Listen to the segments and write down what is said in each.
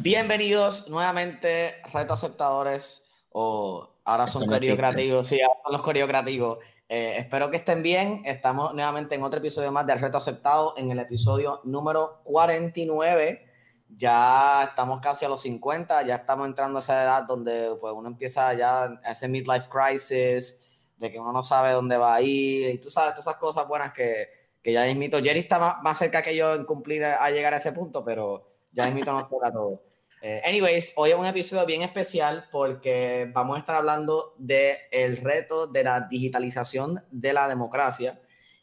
Bienvenidos nuevamente, reto aceptadores, o ahora son coreocrativos, sí, ahora son los coreocrativos. Eh, espero que estén bien. Estamos nuevamente en otro episodio más del reto aceptado, en el episodio número 49. Ya estamos casi a los 50, ya estamos entrando a esa edad donde pues, uno empieza ya a ese midlife crisis, de que uno no sabe dónde va a ir, y tú sabes todas esas cosas buenas que, que ya mismito. Jerry está más, más cerca que yo en cumplir a llegar a ese punto, pero ya mismito nos toca todo. Eh, anyways, hoy es un episodio bien especial porque vamos a estar hablando del el reto de la digitalización de la democracia.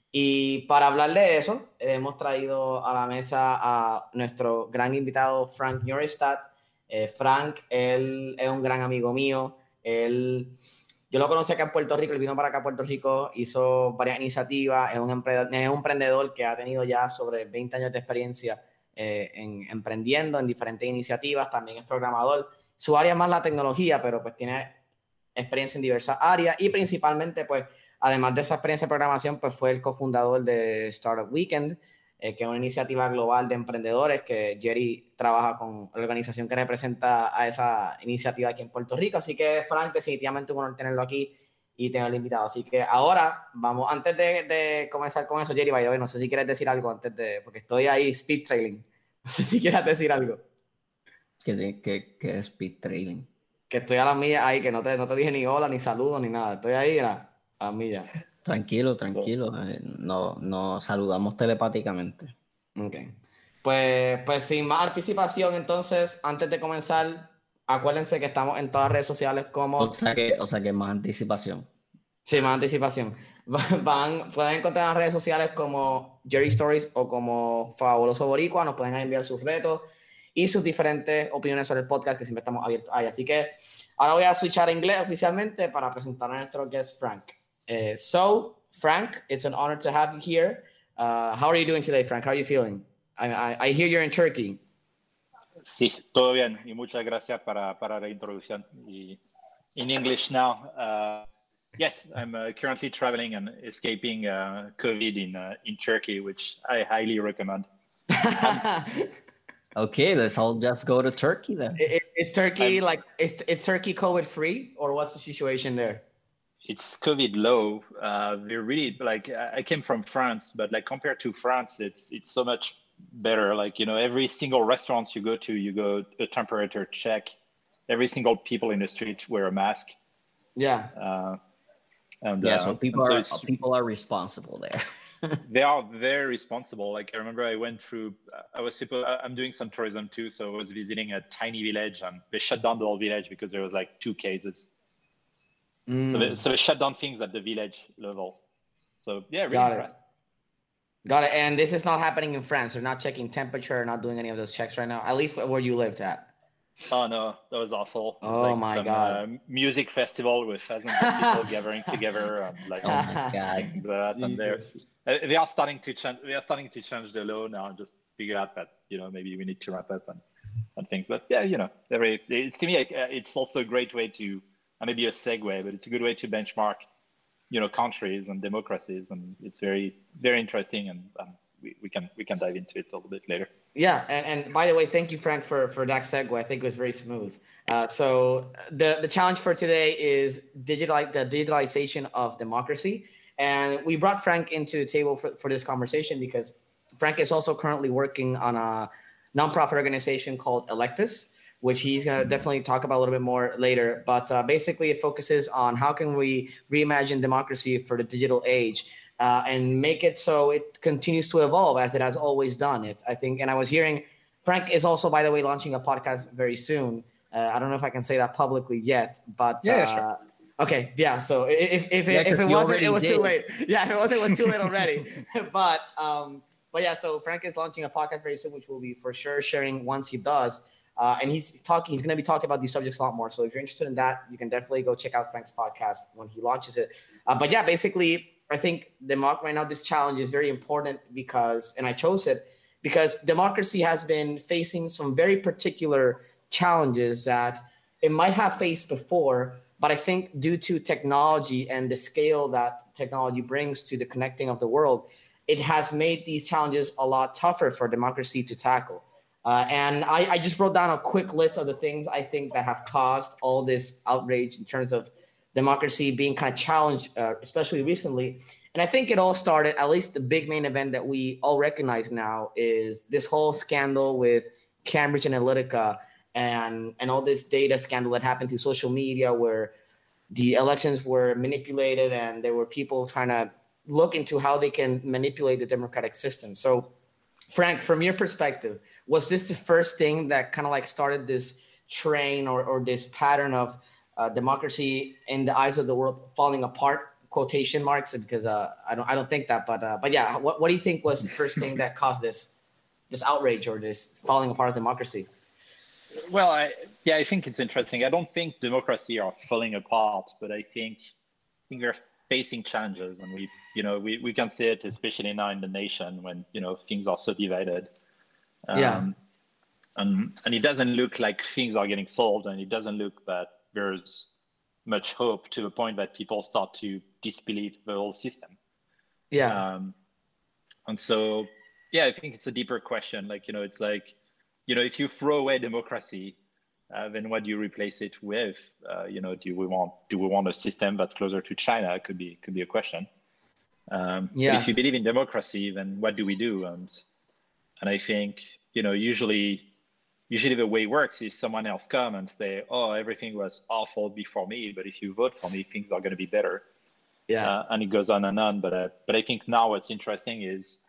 Y para hablar de eso, hemos traído a la mesa a nuestro gran invitado Frank Neustadt. Eh, Frank, él es un gran amigo mío. Él, yo lo conocí acá en Puerto Rico, él vino para acá a Puerto Rico, hizo varias iniciativas, es un emprendedor que ha tenido ya sobre 20 años de experiencia eh, en, emprendiendo en diferentes iniciativas, también es programador. Su área más la tecnología, pero pues tiene experiencia en diversas áreas y principalmente pues además de esa experiencia de programación pues fue el cofundador de Startup Weekend, eh, que es una iniciativa global de emprendedores que Jerry trabaja con la organización que representa a esa iniciativa aquí en Puerto Rico. Así que Frank, definitivamente un honor tenerlo aquí y tenerlo invitado. Así que ahora vamos, antes de, de comenzar con eso, Jerry, no sé si quieres decir algo antes de, porque estoy ahí speed trailing. No sé si quieras decir algo. ¿Qué, qué, qué es speed trailing? Que estoy a la mía ahí, que no te, no te dije ni hola, ni saludo, ni nada. Estoy ahí a la milla. Tranquilo, tranquilo. Eh, no, nos saludamos telepáticamente. Ok. Pues, pues sin más anticipación, entonces, antes de comenzar, acuérdense que estamos en todas las redes sociales como... O sea que, o sea que más anticipación. Sí, más anticipación. Van, pueden encontrar en las redes sociales como Jerry Stories o como Fabuloso Boricua, nos pueden enviar sus retos y sus diferentes opiniones sobre el podcast que siempre estamos abiertos ahí. Así que ahora voy a switchar a inglés oficialmente para presentar a nuestro guest Frank. Uh, so, Frank, it's an honor to have you here. Uh, how are you doing today, Frank? How are you feeling? I, I, I hear you're in Turkey. Sí, todo bien y muchas gracias para, para la introducción. Y in English now. Uh, Yes, I'm uh, currently traveling and escaping uh, COVID in uh, in Turkey, which I highly recommend. okay, let's all just go to Turkey then. Is, is Turkey I'm, like is, is Turkey COVID free or what's the situation there? It's COVID low. Uh, we're really like I came from France, but like compared to France, it's it's so much better. Like you know, every single restaurant you go to, you go a temperature check. Every single people in the street wear a mask. Yeah uh, and yeah, uh, so people are so people are responsible there. they are very responsible. Like I remember, I went through. I was supposed. I'm doing some tourism too, so I was visiting a tiny village, and they shut down the whole village because there was like two cases. Mm. So, they, so they shut down things at the village level. So yeah, really Got impressed. It. Got it. And this is not happening in France. They're not checking temperature, not doing any of those checks right now. At least where you lived at. Oh no, that was awful. Oh like my some, god! Uh, music festival with thousands of people gathering together. And, like, oh my god! That, and uh, they are starting to change. They are starting to change the law now. Just figure out that you know maybe we need to wrap up and, and things. But yeah, you know, very. It's to me, it's also a great way to uh, maybe a segue, but it's a good way to benchmark, you know, countries and democracies, and it's very very interesting and. Um, we, we can we can dive into it a little bit later. Yeah, and, and by the way, thank you, Frank, for for that segue. I think it was very smooth. Uh, so the the challenge for today is digital the digitalization of democracy, and we brought Frank into the table for, for this conversation because Frank is also currently working on a nonprofit organization called Electis, which he's going to definitely talk about a little bit more later. But uh, basically, it focuses on how can we reimagine democracy for the digital age uh, and make it so it continues to evolve as it has always done. It's I think, and I was hearing Frank is also, by the way, launching a podcast very soon. Uh, I don't know if I can say that publicly yet, but yeah, uh, sure. Okay, yeah. So if if it, yeah, if it wasn't, it was did. too late. Yeah, if it wasn't, it was too late already. but um, but yeah. So Frank is launching a podcast very soon, which we'll be for sure sharing once he does. Uh, and he's talking. He's going to be talking about these subjects a lot more. So if you're interested in that, you can definitely go check out Frank's podcast when he launches it. Uh, but yeah, basically, I think Democ right now this challenge is very important because, and I chose it because democracy has been facing some very particular challenges that it might have faced before, but I think due to technology and the scale that technology brings to the connecting of the world, it has made these challenges a lot tougher for democracy to tackle. Uh, and I, I, just wrote down a quick list of the things I think that have caused all this outrage in terms of democracy being kind of challenged, uh, especially recently. And I think it all started, at least the big main event that we all recognize now is this whole scandal with Cambridge Analytica and and all this data scandal that happened through social media where the elections were manipulated and there were people trying to look into how they can manipulate the democratic system. So Frank, from your perspective, was this the first thing that kind of like started this train or, or this pattern of uh, democracy in the eyes of the world falling apart? Quotation marks, because uh, I don't I don't think that, but uh, but yeah, what, what do you think was the first thing that caused this this outrage or this falling apart of democracy? Well, I, yeah, I think it's interesting. I don't think democracy are falling apart, but I think I think we're facing challenges, and we you know we, we can see it especially now in the nation when you know things are so divided. Um, yeah. And and it doesn't look like things are getting solved, and it doesn't look that there's much hope to the point that people start to disbelieve the whole system. Yeah. Um, and so, yeah, I think it's a deeper question. Like, you know, it's like, you know, if you throw away democracy, uh, then what do you replace it with? Uh, you know, do we want do we want a system that's closer to China? It could be could be a question. Um, yeah. if you believe in democracy, then what do we do? And and I think you know usually usually the way it works is someone else come and say, "Oh, everything was awful before me, but if you vote for me, things are going to be better." Yeah, uh, and it goes on and on. But uh, but I think now what's interesting is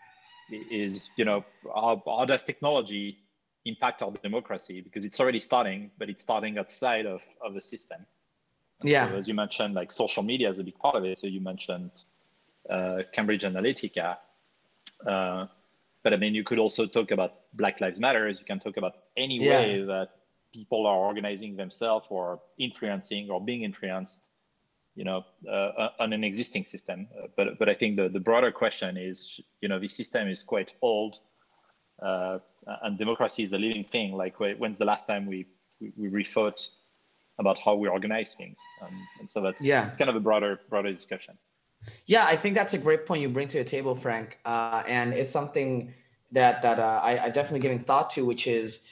is you know how, how does technology impact our democracy because it's already starting, but it's starting outside of of the system. Yeah, so as you mentioned, like social media is a big part of it. So you mentioned uh, Cambridge Analytica. Uh, but I mean, you could also talk about Black Lives Matters. You can talk about any yeah. way that people are organizing themselves or influencing or being influenced, you know, uh, on an existing system. Uh, but but I think the, the broader question is, you know, this system is quite old, uh, and democracy is a living thing. Like when's the last time we we, we rethought about how we organize things? Um, and so that's yeah, it's kind of a broader broader discussion. Yeah, I think that's a great point you bring to the table, Frank. Uh, and it's something that that uh, I, I definitely giving thought to, which is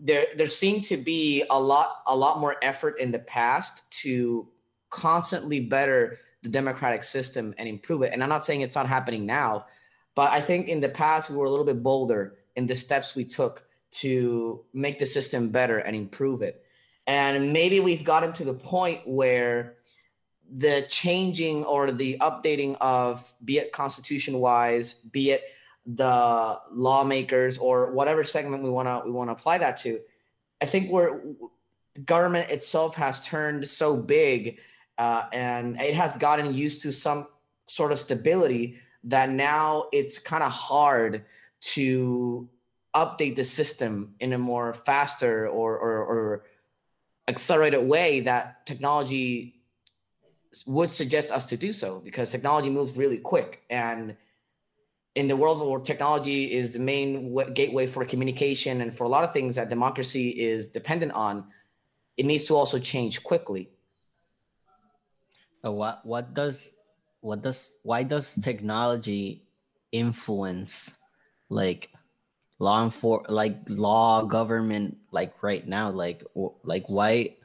there there seemed to be a lot a lot more effort in the past to constantly better the democratic system and improve it. And I'm not saying it's not happening now, but I think in the past we were a little bit bolder in the steps we took to make the system better and improve it. And maybe we've gotten to the point where the changing or the updating of be it constitution wise be it the lawmakers or whatever segment we want to we want to apply that to i think we're government itself has turned so big uh, and it has gotten used to some sort of stability that now it's kind of hard to update the system in a more faster or, or, or accelerated way that technology would suggest us to do so because technology moves really quick and in the world where technology is the main gateway for communication and for a lot of things that democracy is dependent on it needs to also change quickly. What what does what does why does technology influence like law for like law government like right now? Like like why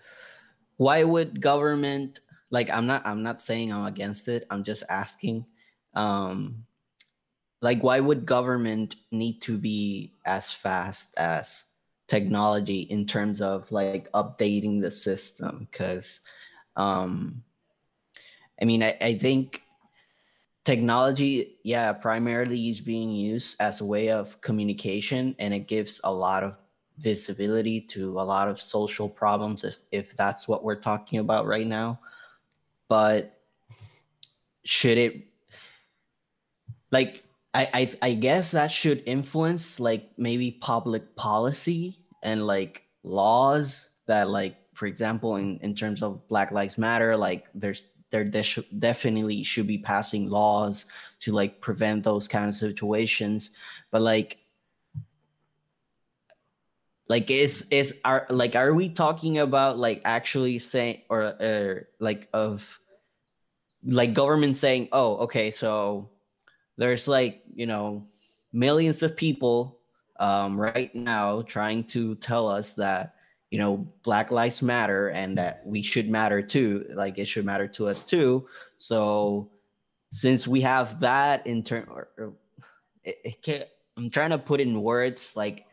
why would government like i'm not i'm not saying i'm against it. I'm just asking um like why would government need to be as fast as technology in terms of like updating the system? Because um i mean I, I think technology yeah primarily is being used as a way of communication and it gives a lot of visibility to a lot of social problems if, if that's what we're talking about right now but should it like I, I I guess that should influence like maybe public policy and like laws that like for example in in terms of Black Lives Matter like there's there de- definitely should be passing laws to like prevent those kind of situations. But like like is is are like are we talking about like actually saying or uh, like of like government saying oh okay so there's like you know millions of people um, right now trying to tell us that you know Black Lives Matter and that we should matter too. Like it should matter to us too. So since we have that in turn, it I'm trying to put in words like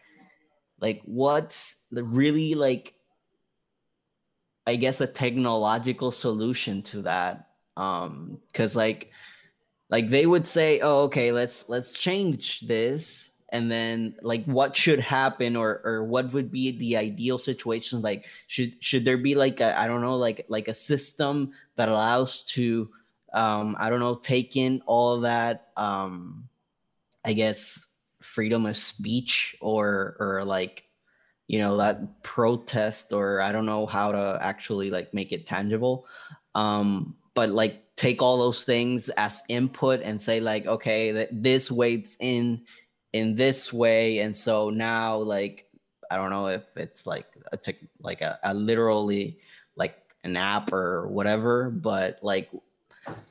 like what's the really like I guess a technological solution to that. Um, because like like they would say, oh, okay, let's let's change this. And then like what should happen or or what would be the ideal situation? Like should should there be like I don't know, like like a system that allows to um I don't know, take in all that um I guess freedom of speech or or like you know that protest or i don't know how to actually like make it tangible. Um but like take all those things as input and say like okay that this weights in in this way. And so now like i don't know if it's like a tech like a, a literally like an app or whatever but like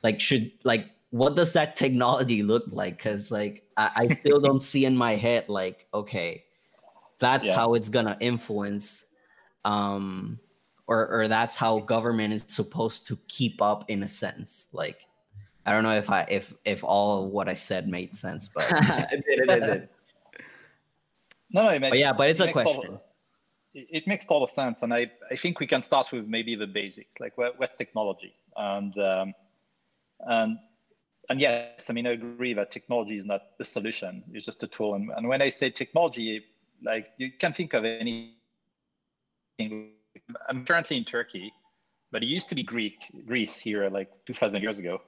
like should like what does that technology look like because like I, I still don't see in my head like okay that's yeah. how it's gonna influence um or or that's how government is supposed to keep up in a sense like i don't know if i if if all of what i said made sense but it did, it did. no, no it makes, but yeah but it's it a question all, it makes total sense and i i think we can start with maybe the basics like what, what's technology and um and and yes, I mean, I agree that technology is not the solution. It's just a tool. And, and when I say technology, like you can think of any. I'm currently in Turkey, but it used to be Greek, Greece here like 2,000 years ago,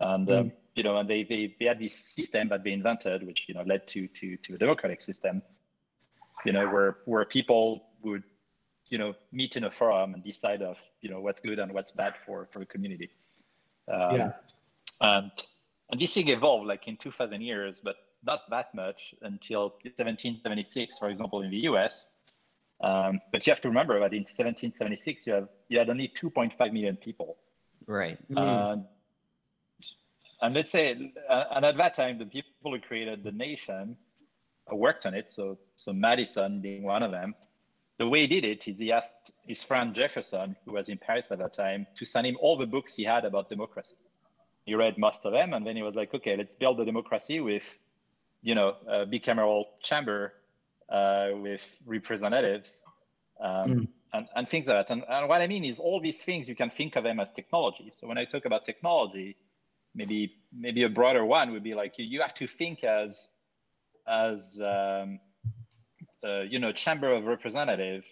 and um, mm. you know, and they, they they had this system that they invented, which you know led to to to a democratic system. You know, where where people would you know meet in a forum and decide of you know what's good and what's bad for for the community. Um, yeah. And and this thing evolved like in 2,000 years, but not that much until 1776, for example, in the US. Um, but you have to remember that in 1776, you have you had only 2.5 million people. Right. Uh, and let's say, uh, and at that time, the people who created the nation worked on it. So, so Madison being one of them. The way he did it is he asked his friend Jefferson, who was in Paris at that time, to send him all the books he had about democracy. He read most of them, and then he was like, "Okay, let's build a democracy with you know, a bicameral chamber uh, with representatives um, mm. and, and things like that. And, and what I mean is all these things, you can think of them as technology. So when I talk about technology, maybe maybe a broader one would be like you, you have to think as as um, uh, you know chamber of representative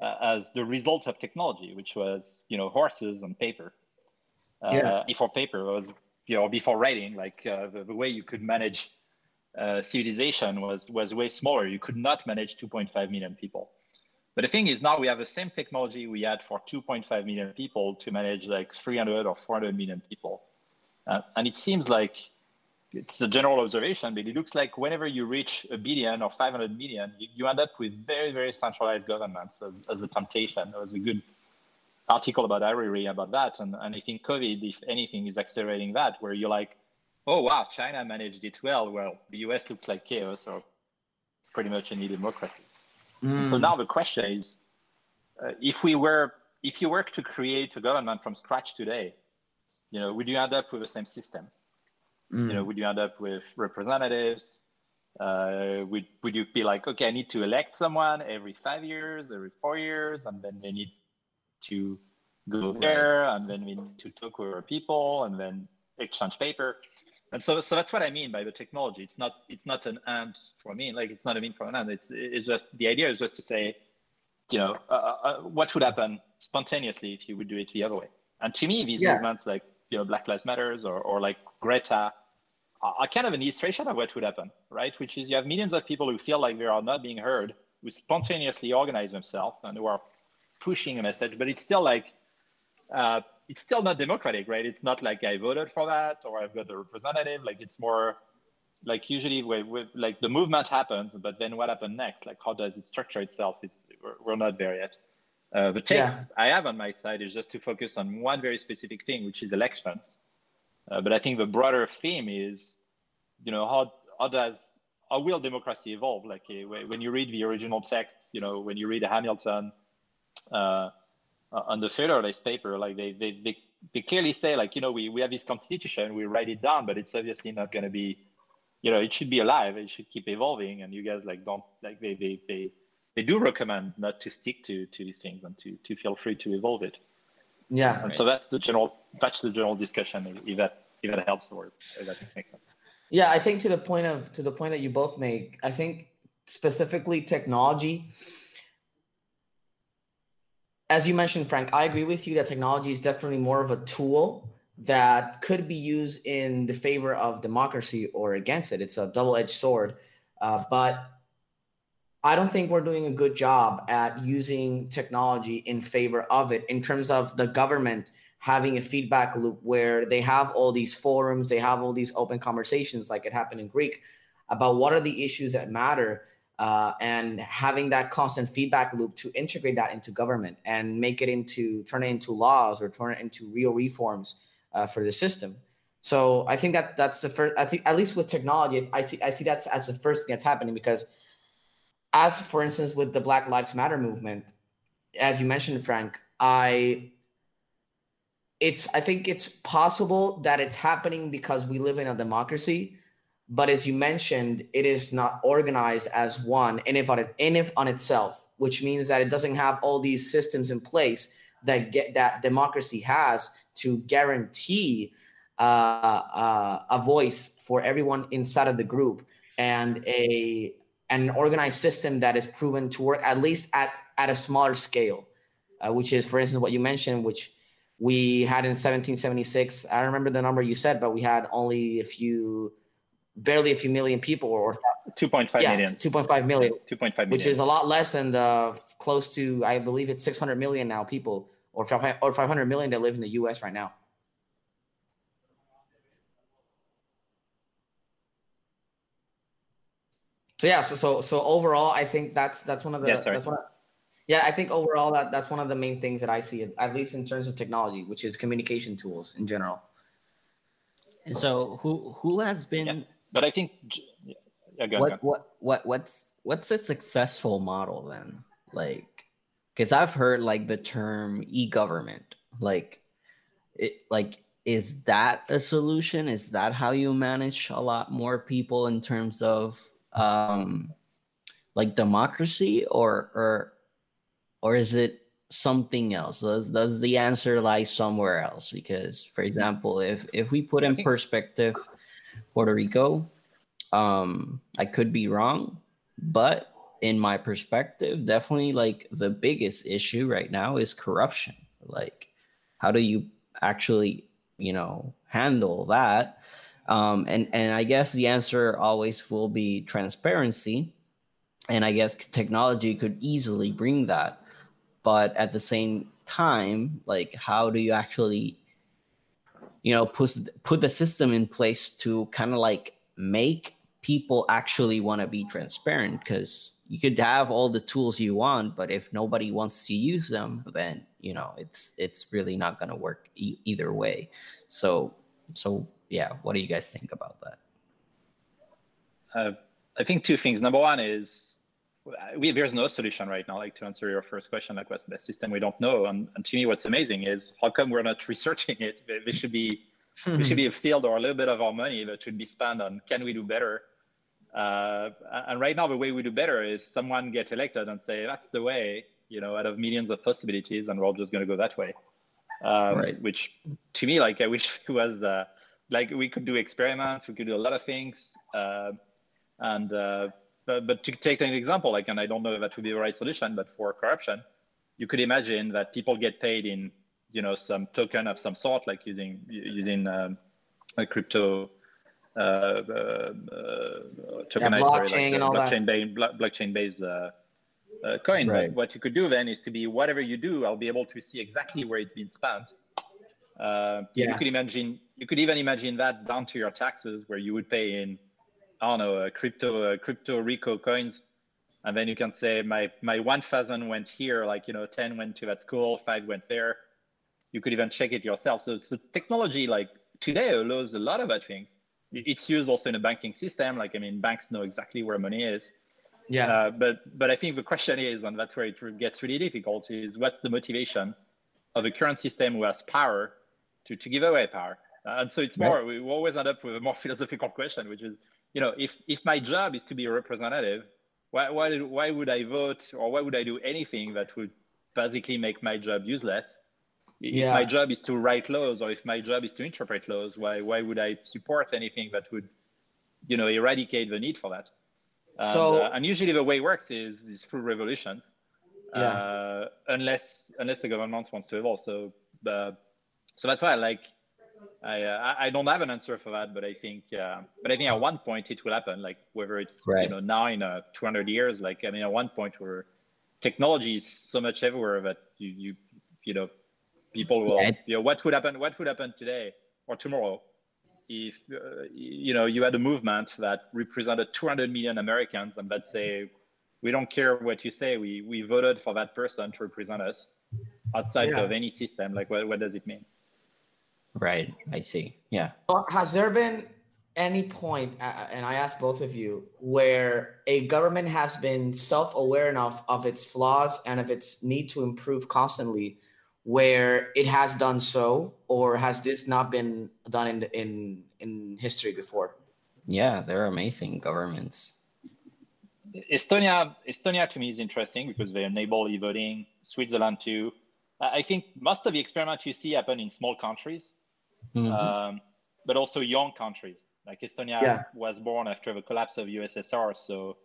uh, as the result of technology, which was you know horses and paper. Uh, yeah. Before paper was you know before writing, like uh, the, the way you could manage uh, civilization was was way smaller. You could not manage 2.5 million people. But the thing is, now we have the same technology we had for 2.5 million people to manage like 300 or 400 million people. Uh, and it seems like it's a general observation, but it looks like whenever you reach a billion or 500 million, you, you end up with very, very centralized governments as, as a temptation. Was a good article about Harari about that. And, and I think COVID, if anything, is accelerating that, where you're like, oh wow, China managed it well. Well, the US looks like chaos or pretty much any democracy. Mm. So now the question is, uh, if we were, if you were to create a government from scratch today, you know, would you end up with the same system? Mm. You know, would you end up with representatives? Uh, would would you be like, okay, I need to elect someone every five years, every four years, and then they need to go there, and then we need to talk with our people, and then exchange paper. And so so that's what i mean by the technology. It's not it's not an and for me like it's not a mean for an and. It's it's just the idea is just to say you know uh, uh, uh, what would happen spontaneously if you would do it the other way? And to me these yeah. movements like you know black lives matters or, or like greta are kind of an illustration of what would happen right? Which is you have millions of people who feel like they are not being heard who spontaneously organize themselves and who are pushing a message but it's still like uh, it's still not democratic, right? It's not like I voted for that or I've got a representative. Like it's more like usually we, like the movement happens, but then what happened next? Like how does it structure itself? Is we're, we're not there yet. Uh, the take yeah. I have on my side is just to focus on one very specific thing, which is elections. Uh, but I think the broader theme is, you know, how how does how will democracy evolve? Like uh, when you read the original text, you know, when you read Hamilton uh, on the Federalist paper, like they, they, they, they clearly say like, you know, we, we have this constitution, we write it down, but it's obviously not going to be, you know, it should be alive. It should keep evolving. And you guys like, don't like they, they, they, they do recommend not to stick to, to these things and to, to feel free to evolve it. Yeah. And right. so that's the general, that's the general discussion if that, if that helps or if that makes sense. Yeah, I think to the point of to the point that you both make, I think specifically technology. As you mentioned, Frank, I agree with you that technology is definitely more of a tool that could be used in the favor of democracy or against it. It's a double-edged sword, uh, but I don't think we're doing a good job at using technology in favor of it in terms of the government having a feedback loop where they have all these forums, they have all these open conversations, like it happened in Greek, about what are the issues that matter, uh, and having that constant feedback loop to integrate that into government and make it into turn it into laws or turn it into real reforms uh, for the system. So I think that that's the first. I think at least with technology, I see I see that as the first thing that's happening because, as for instance, with the Black Lives Matter movement, as you mentioned, Frank, I it's i think it's possible that it's happening because we live in a democracy but as you mentioned it is not organized as one in if on, it, in if on itself which means that it doesn't have all these systems in place that get that democracy has to guarantee uh, uh, a voice for everyone inside of the group and a an organized system that is proven to work at least at at a smaller scale uh, which is for instance what you mentioned which we had in 1776 i remember the number you said but we had only a few barely a few million people or 2.5 yeah, million 2.5 million 2.5 million which is a lot less than the close to i believe it's 600 million now people or 500, or 500 million that live in the us right now so yeah so so so overall i think that's that's one of the yeah, sorry. that's one of, yeah, I think overall that that's one of the main things that I see, at least in terms of technology, which is communication tools in general. And so, who who has been? Yeah. But I think, yeah, go, what, go. what what what's what's a successful model then? Like, because I've heard like the term e-government, like, it like is that a solution? Is that how you manage a lot more people in terms of um like democracy or or or is it something else? Does, does the answer lie somewhere else? Because, for example, if if we put in perspective Puerto Rico, um, I could be wrong, but in my perspective, definitely like the biggest issue right now is corruption. Like, how do you actually, you know, handle that? Um, and and I guess the answer always will be transparency, and I guess technology could easily bring that but at the same time like how do you actually you know put put the system in place to kind of like make people actually want to be transparent because you could have all the tools you want but if nobody wants to use them then you know it's it's really not going to work e- either way. So so yeah what do you guys think about that? Uh, i think two things. Number one is we, there's no solution right now. Like to answer your first question, like what's the best system? We don't know. And, and to me, what's amazing is how come we're not researching it? There should be there should be a field or a little bit of our money that should be spent on can we do better. Uh, and right now, the way we do better is someone get elected and say that's the way. You know, out of millions of possibilities, and we're all just going to go that way. Um, right. Which, to me, like I wish it was uh, like we could do experiments. We could do a lot of things. Uh, and uh, but, but to take an example, like, and I don't know if that would be the right solution, but for corruption, you could imagine that people get paid in, you know, some token of some sort, like using using um, a crypto uh, uh, tokenized yeah, blockchain sorry, like, and all blockchain that. Based, blockchain based uh, uh, coin. Right. But what you could do then is to be whatever you do, I'll be able to see exactly where it's been spent. Uh, yeah. You could imagine, you could even imagine that down to your taxes, where you would pay in I don't know, uh, crypto, uh, crypto Rico coins. And then you can say my, my 1000 went here, like, you know, 10 went to that school, five went there. You could even check it yourself. So, so technology like today allows a lot of bad things. it's used also in a banking system. Like I mean, banks know exactly where money is. Yeah. Uh, but but I think the question is, and that's where it gets really difficult, is what's the motivation of a current system who has power to to give away power? Uh, and so it's more right. we always end up with a more philosophical question, which is, you know, if if my job is to be a representative, why why why would I vote or why would I do anything that would basically make my job useless? If yeah. my job is to write laws or if my job is to interpret laws, why why would I support anything that would, you know, eradicate the need for that? And, so uh, and usually the way it works is is through revolutions, yeah. uh, unless unless the government wants to evolve. So uh, so that's why I like. I, uh, I don't have an answer for that, but I think uh, but I think at one point it will happen. Like whether it's right. you know now in uh, 200 years, like I mean at one point where technology is so much everywhere that you you you know people will yeah. you know what would happen what would happen today or tomorrow if uh, you know you had a movement that represented 200 million Americans and that say we don't care what you say we we voted for that person to represent us outside yeah. of any system like what, what does it mean right I see yeah has there been any point and I ask both of you where a government has been self-aware enough of its flaws and of its need to improve constantly where it has done so, or has this not been done in in in history before? Yeah, they're amazing governments. Estonia, Estonia to me is interesting because they enable e-voting. Switzerland too. I think most of the experiments you see happen in small countries, mm-hmm. um, but also young countries. Like Estonia yeah. was born after the collapse of USSR, so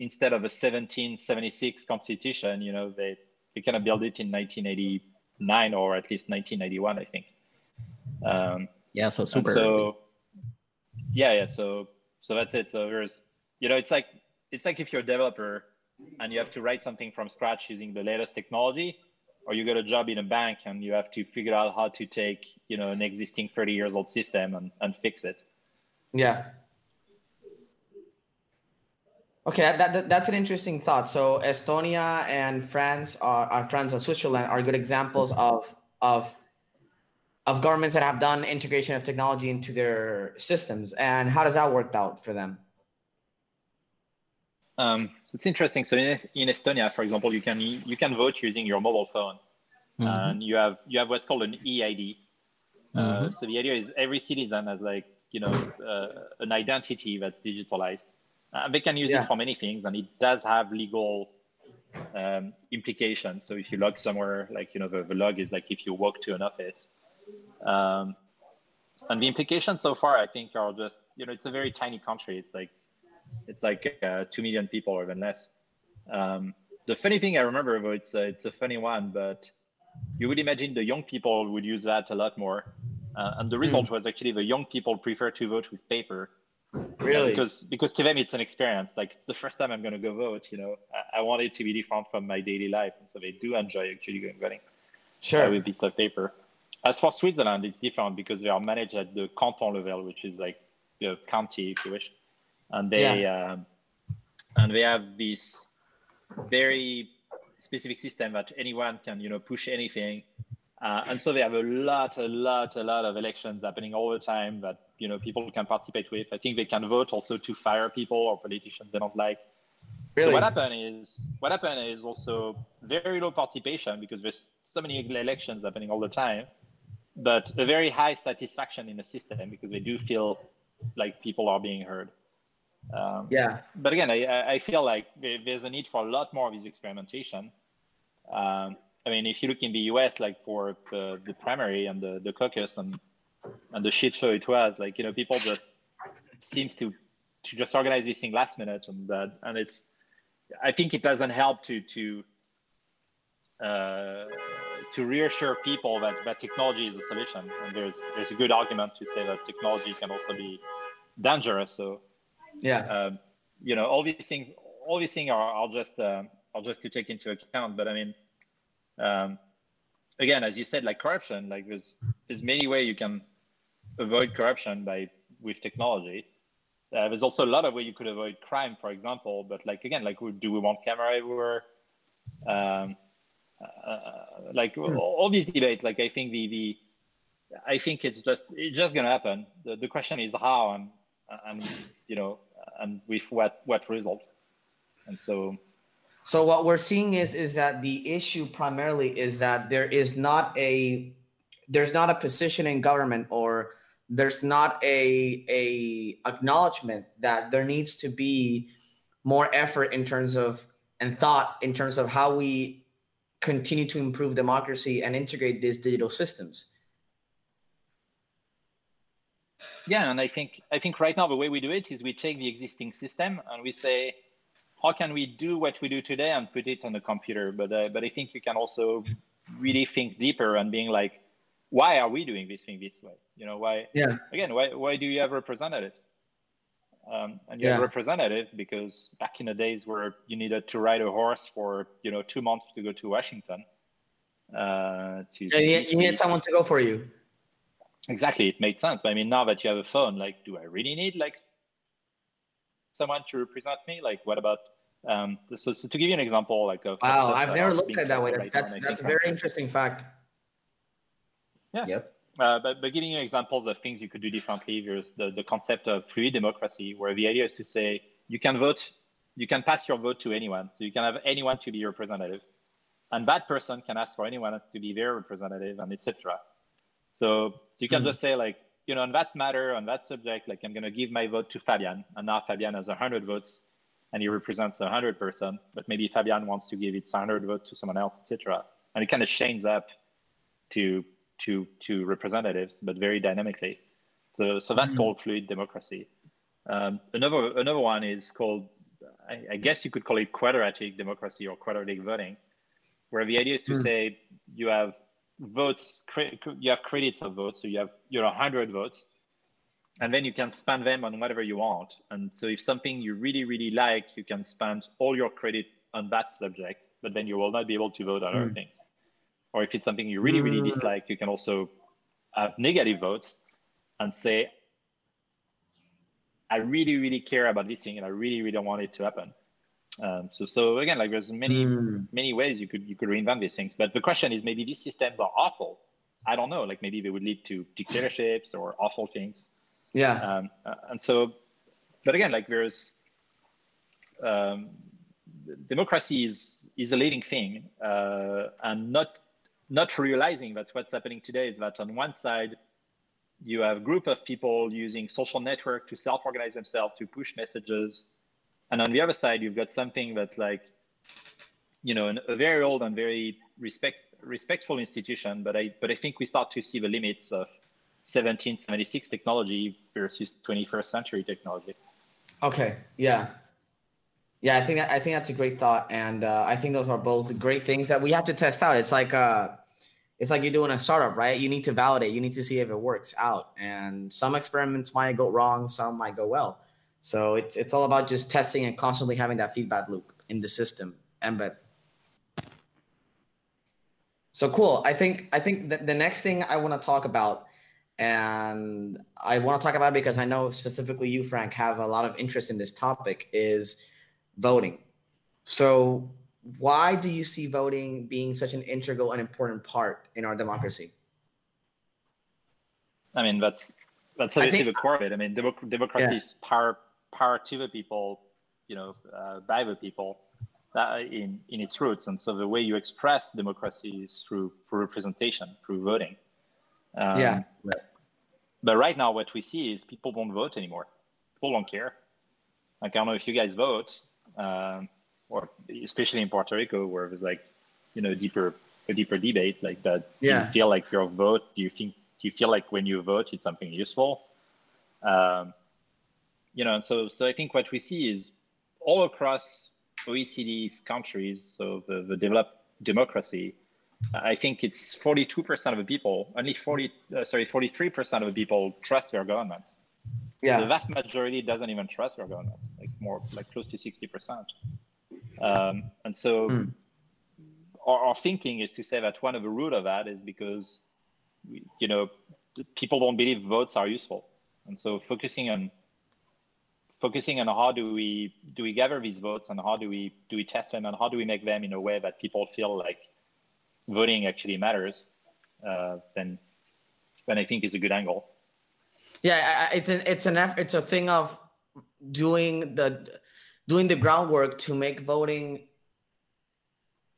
instead of a 1776 constitution, you know, they they kind of built it in 1989 or at least 1991, I think. Um, yeah, so super. So yeah, yeah. So so that's it. So there's you know it's like it's like if you're a developer and you have to write something from scratch using the latest technology, or you get a job in a bank and you have to figure out how to take you know an existing 30 years old system and, and fix it. Yeah. Okay, that, that, that's an interesting thought. So Estonia and France are, France and Switzerland are good examples of of of governments that have done integration of technology into their systems. And how does that work out for them? Um, so it's interesting. So in, in, Estonia, for example, you can you can vote using your mobile phone, mm-hmm. and you have you have what's called an e-ID. Uh, mm-hmm. Uh, so the idea is every citizen has like you know uh, an identity that's digitalized uh, they can use yeah. it for many things, and it does have legal um, implications. So if you log somewhere, like you know, the, the log is like if you walk to an office. Um, and the implications so far, I think, are just you know, it's a very tiny country. It's like it's like uh, two million people or even less. Um, the funny thing I remember, though, it's a, it's a funny one, but you would imagine the young people would use that a lot more. Uh, and the result mm. was actually the young people prefer to vote with paper Really? because because to them it's an experience. Like it's the first time I'm going to go vote. You know, I, I, want it to be different from my daily life, and so they do enjoy actually going voting. Sure. Uh, with piece of paper. As for Switzerland, it's different because they are managed at the canton level, which is like the county, if you wish, and they yeah. um, and they have this very specific system that anyone can you know push anything uh, and so they have a lot, a lot, a lot of elections happening all the time that you know people can participate with. I think they can vote also to fire people or politicians they don't like. Really? So what happened is what happened is also very low participation because there's so many elections happening all the time, but a very high satisfaction in the system because they do feel like people are being heard. Um, yeah. But again, I, I feel like there's a need for a lot more of this experimentation. Um, I mean, if you look in the US, like for the, the primary and the, the caucus and and the shit show it was, like you know, people just seems to to just organize this thing last minute, and that and it's. I think it doesn't help to to uh, to reassure people that that technology is a solution, and there's there's a good argument to say that technology can also be dangerous. So yeah, um, you know, all these things, all these things are, are just uh, are just to take into account. But I mean um, again, as you said, like corruption, like there's there's many ways you can avoid corruption by with technology. Uh, there's also a lot of way you could avoid crime, for example. But like again, like do we want camera everywhere? Um, uh, like hmm. all these debates, like I think the the I think it's just it's just gonna happen. The, the question is how, and Uh, and you know, and with what what result. And so, so what we're seeing is is that the issue primarily is that there is not a there's not a position in government or there's not a a acknowledgement that there needs to be more effort in terms of and thought in terms of how we continue to improve democracy and integrate these digital systems yeah and i think i think right now the way we do it is we take the existing system and we say how can we do what we do today and put it on the computer but uh, but i think you can also really think deeper and being like why are we doing this thing this way? You know, why? Yeah. Again, why why do you have representatives? Um, and you yeah. have representative because back in the days where you needed to ride a horse for you know two months to go to Washington. Uh, to yeah, you, you need someone to go for you. Exactly, it made sense. But I mean, now that you have a phone, like, do I really need like someone to represent me? Like, what about um, so, so to give you an example, like of wow, I've never looked at that way. Right that's that's a very interesting fact. Yeah. Yep. Uh, but, but giving you examples of things you could do differently, there's the, the concept of fluid democracy, where the idea is to say you can vote, you can pass your vote to anyone. So you can have anyone to be your representative. And that person can ask for anyone to be their representative and etc. So, so you can mm-hmm. just say like, you know, on that matter, on that subject, like I'm going to give my vote to Fabian. And now Fabian has 100 votes and he represents 100 person, but maybe Fabian wants to give its 100 vote to someone else, etc. And it kind of chains up to to to representatives, but very dynamically. So so that's mm-hmm. called fluid democracy. Um, another another one is called I, I, guess you could call it quadratic democracy or quadratic voting, where the idea is to mm. say you have votes you have credits of votes, so you have you know 100 votes, and then you can spend them on whatever you want. And so if something you really really like, you can spend all your credit on that subject, but then you will not be able to vote on mm. other things or if it's something you really really mm. dislike you can also have negative votes and say i really really care about this thing and i really really don't want it to happen um, so so again like there's many mm. many ways you could you could reinvent these things but the question is maybe these systems are awful i don't know like maybe they would lead to dictatorships or awful things yeah um, uh, and so but again like there's um, democracy is is a living thing uh, and not not realizing that what's happening today is that on one side, you have a group of people using social network to self-organize themselves to push messages. And on the other side, you've got something that's like, you know, a very old and very respect, respectful institution. But I, but I think we start to see the limits of 1776 technology versus 21st century technology. Okay. Yeah. Yeah, I think I think that's a great thought, and uh, I think those are both great things that we have to test out. It's like uh, it's like you're doing a startup, right? You need to validate. You need to see if it works out. And some experiments might go wrong, some might go well. So it's it's all about just testing and constantly having that feedback loop in the system. Embed. So cool. I think I think the, the next thing I want to talk about, and I want to talk about because I know specifically you, Frank, have a lot of interest in this topic, is voting. So why do you see voting being such an integral and important part in our democracy? I mean, that's that's obviously think, the core of it. I mean, democ- democracy yeah. is power power to the people, you know, uh, by the people, that in in its roots. And so the way you express democracy is through through representation, through voting. Um, yeah. But right now, what we see is people don't vote anymore. People don't care. Like I don't know if you guys vote. Um, or especially in Puerto Rico, where there's like, you know, deeper a deeper debate like that. Yeah. Do you feel like your vote? Do you think? Do you feel like when you vote, it's something useful? Um, you know, so so I think what we see is all across OECD's countries, so the, the developed democracy, I think it's 42% of the people, only 40, uh, sorry, 43% of the people trust their governments. Yeah. The vast majority doesn't even trust their governments, like more, like close to 60%. Um, and so mm. our, our, thinking is to say that one of the root of that is because, you know, people don't believe votes are useful. And so focusing on focusing on how do we do we gather these votes and how do we do we test them and how do we make them in a way that people feel like voting actually matters, uh, then then I think is a good angle. Yeah, it's an it's an effort, it's a thing of doing the doing the groundwork to make voting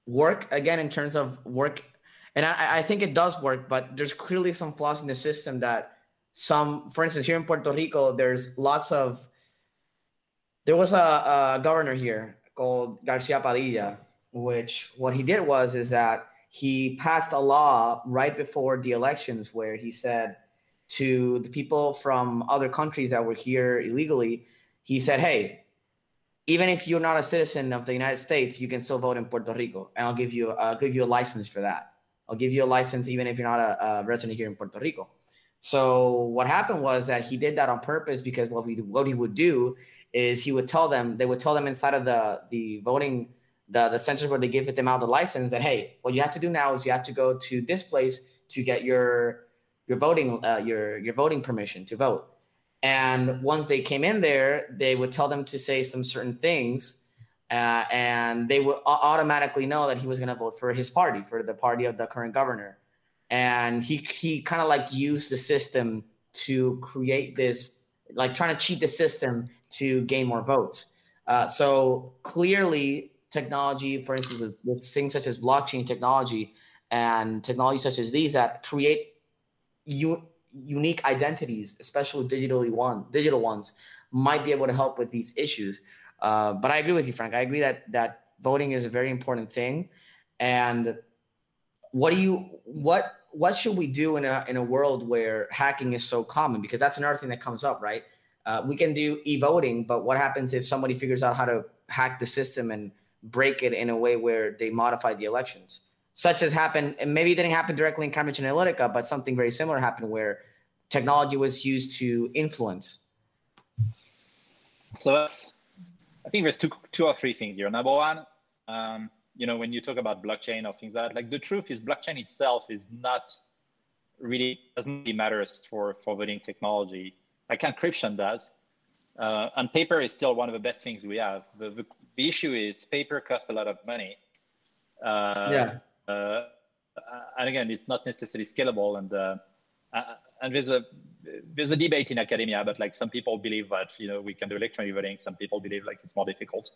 work again in terms of work and I, I think it does work but there's clearly some flaws in the system that some for instance here in puerto rico there's lots of there was a, a governor here called garcia padilla which what he did was is that he passed a law right before the elections where he said to the people from other countries that were here illegally he said hey even if you're not a citizen of the United States, you can still vote in Puerto Rico, and I'll give you I'll give you a license for that. I'll give you a license even if you're not a, a, resident here in Puerto Rico. So what happened was that he did that on purpose because what we what he would do is he would tell them they would tell them inside of the the voting the the centers where they give them out the license that hey what you have to do now is you have to go to this place to get your your voting uh, your your voting permission to vote and once they came in there, they would tell them to say some certain things, uh, and they would automatically know that he was going to vote for his party, for the party of the current governor. And he he kind of like used the system to create this, like trying to cheat the system to gain more votes. Uh, so clearly, technology, for instance, with, with things such as blockchain technology and technology such as these that create you unique identities, especially digitally one digital ones, might be able to help with these issues. Uh, but I agree with you, Frank. I agree that that voting is a very important thing. And what do you what what should we do in a in a world where hacking is so common? Because that's another thing that comes up, right? Uh, we can do e-voting, but what happens if somebody figures out how to hack the system and break it in a way where they modify the elections? such as happened, and maybe it didn't happen directly in Cambridge Analytica, but something very similar happened where technology was used to influence. So that's, I think there's two, two or three things here. Number one, um, you know, when you talk about blockchain or things like that, like the truth is blockchain itself is not really doesn't really matter for for voting technology. Like encryption does, uh, and paper is still one of the best things we have. The, the, the issue is paper costs a lot of money. Uh, yeah. Uh, and again, it's not necessarily scalable. And uh, uh, and there's a there's a debate in academia, but like some people believe that you know we can do electronic voting. Some people believe like it's more difficult.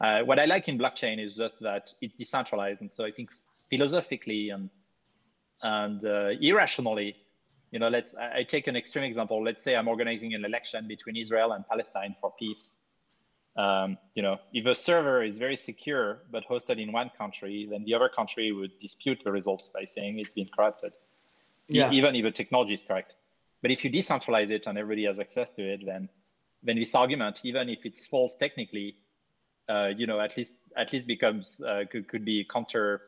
Uh, what I like in blockchain is just that it's decentralized, and so I think philosophically and and uh, irrationally, you know, let's I, I take an extreme example. Let's say I'm organizing an election between Israel and Palestine for peace um, you know, if a server is very secure but hosted in one country, then the other country would dispute the results by saying it's been corrupted, yeah. even if the technology is correct. But if you decentralize it and everybody has access to it, then then this argument, even if it's false technically, uh, you know, at least at least becomes uh, could could be counter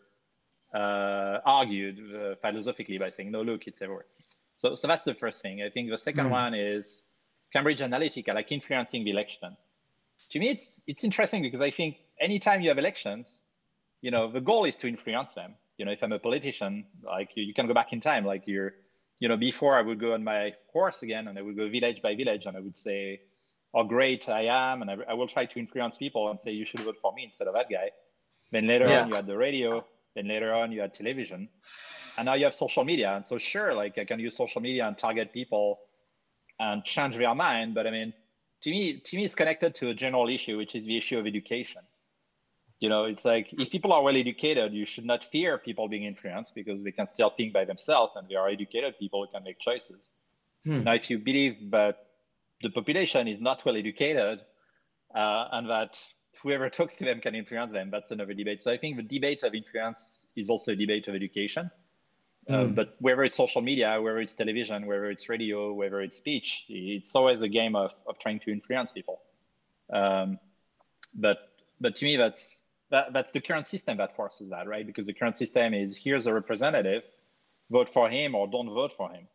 uh, argued uh, philosophically by saying no, look, it's everywhere. So so that's the first thing. I think the second mm. one is Cambridge Analytica, like influencing the election to me, it's it's interesting because I think anytime you have elections, you know, the goal is to influence them. You know, if I'm a politician, like you, you can go back in time, like you're, you know, before I would go on my horse again and I would go village by village and I would say how great I am, and I, I will try to influence people and say you should vote for me instead of that guy. Then later yeah. on, you had the radio. Then later on, you had television, and now you have social media. And so, sure, like I can use social media and target people and change their mind. But I mean, to me, to me, it's connected to a general issue, which is the issue of education. You know, it's like if people are well educated, you should not fear people being influenced because they can still think by themselves and they are educated people who can make choices. Hmm. Now, if you believe that the population is not well educated uh, and that whoever talks to them can influence them, that's another debate. So I think the debate of influence is also a debate of education. Mm. but whether it's social media, whether it's television, whether it's radio, whether it's speech, it's always a game of, of trying to influence people. Um, but but to me, that's that, that's the current system that forces that, right? Because the current system is here's a representative, vote for him or don't vote for him.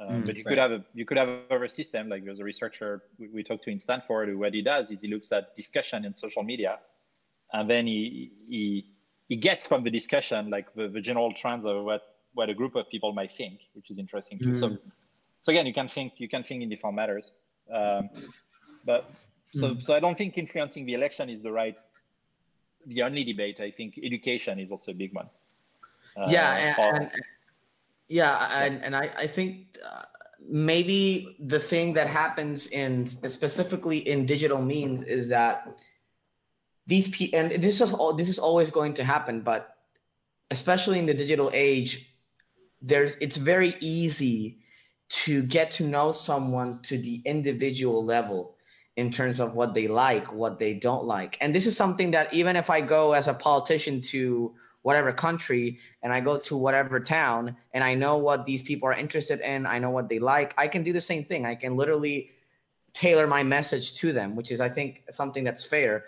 Um, mm, but you right. could have a you could have other system like there's a researcher we, we talked to in Stanford who what he does is he looks at discussion in social media, and then he he he gets from the discussion like the, the general trends of what what a group of people might think, which is interesting too. Mm. So, so again, you can think you can think in different matters. Um, but so mm. so I don't think influencing the election is the right, the only debate. I think education is also a big one. Uh, yeah, and, and, yeah, and, and I I think uh, maybe the thing that happens in specifically in digital means is that these people and this is all this is always going to happen but especially in the digital age there's it's very easy to get to know someone to the individual level in terms of what they like what they don't like. And this is something that even if i go as a politician to whatever country and I go to whatever town and I know what these people are interested in, I know what they like, I can do the same thing. I can literally tailor my message to them, which is, I think, something that's fair.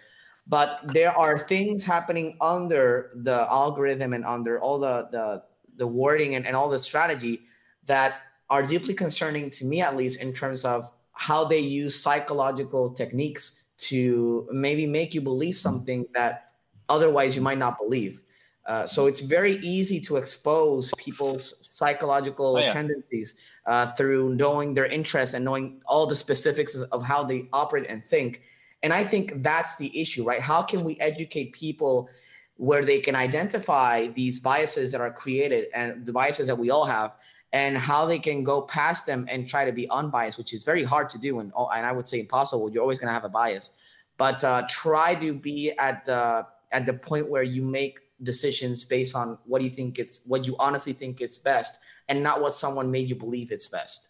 But there are things happening under the algorithm and under all the the, the wording and, and all the strategy that are deeply concerning to me, at least, in terms of how they use psychological techniques to maybe make you believe something that otherwise you might not believe. Uh, so it's very easy to expose people's psychological oh, yeah. tendencies uh, through knowing their interests and knowing all the specifics of how they operate and think. And I think that's the issue, right? How can we educate people where they can identify these biases that are created and the biases that we all have, and how they can go past them and try to be unbiased, which is very hard to do, and, and I would say impossible. You're always going to have a bias, but uh, try to be at the at the point where you make decisions based on what you think it's what you honestly think it's best and not what someone made you believe it's best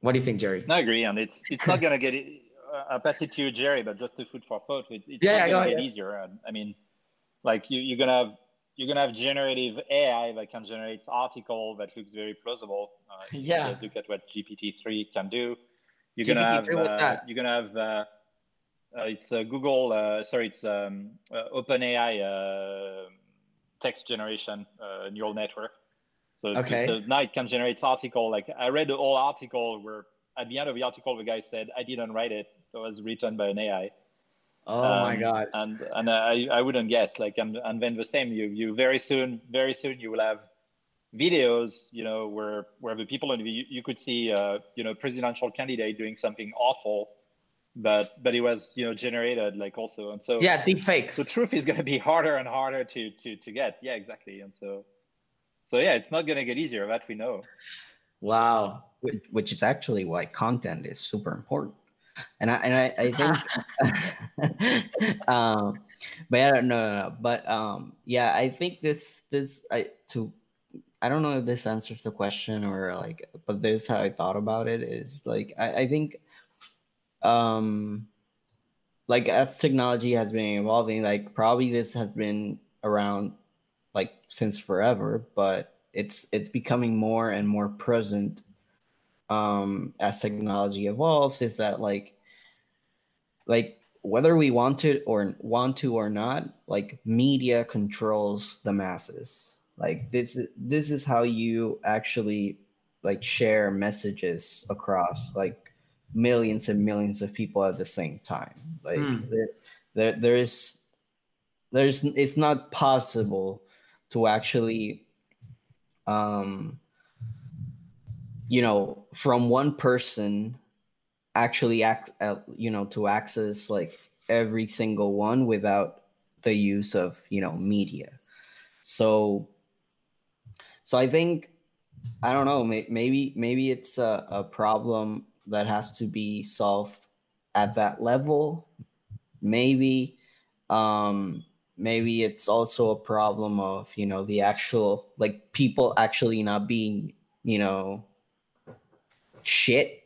what do you think jerry i agree and it's it's not gonna get it uh, i'll pass it to you jerry but just to food for thought it's, it's yeah, not gonna get easier i mean like you, you're gonna have you're gonna have generative AI that can generate article that looks very plausible. Uh, yeah. Look at what GPT-3 can do. You're GPT-3 gonna have uh, you're gonna have uh, uh, it's uh, Google. Uh, sorry, it's um, OpenAI text generation neural network. So, okay. so now it can generate article. Like I read the whole article where at the end of the article, the guy said, I didn't write it. It was written by an AI. Oh um, my God. And, and I, I wouldn't guess like, and, and then the same, you, you very soon, very soon you will have videos, you know, where, where the people, in the, you, you could see, uh, you know, presidential candidate doing something awful but but it was you know generated like also. And so yeah deep fakes. the truth is going to be harder and harder to to to get. Yeah exactly. And so so yeah it's not going to get easier that we know. Wow. Which is actually why content is super important. And i and i, I think um but yeah no, no no. But um yeah i think this this i to i don't know if this answers the question or like but this is how i thought about it is like i, I think um like as technology has been evolving like probably this has been around like since forever but it's it's becoming more and more present um as technology evolves is that like like whether we want to or want to or not like media controls the masses. Like this this is how you actually like share messages across like millions and millions of people at the same time. Like mm. there, there, there is, there's, it's not possible to actually, um, you know, from one person actually act, uh, you know, to access like every single one without the use of you know media. So, so I think I don't know. Maybe maybe it's a, a problem that has to be solved at that level. Maybe, um, maybe it's also a problem of you know the actual like people actually not being you know shit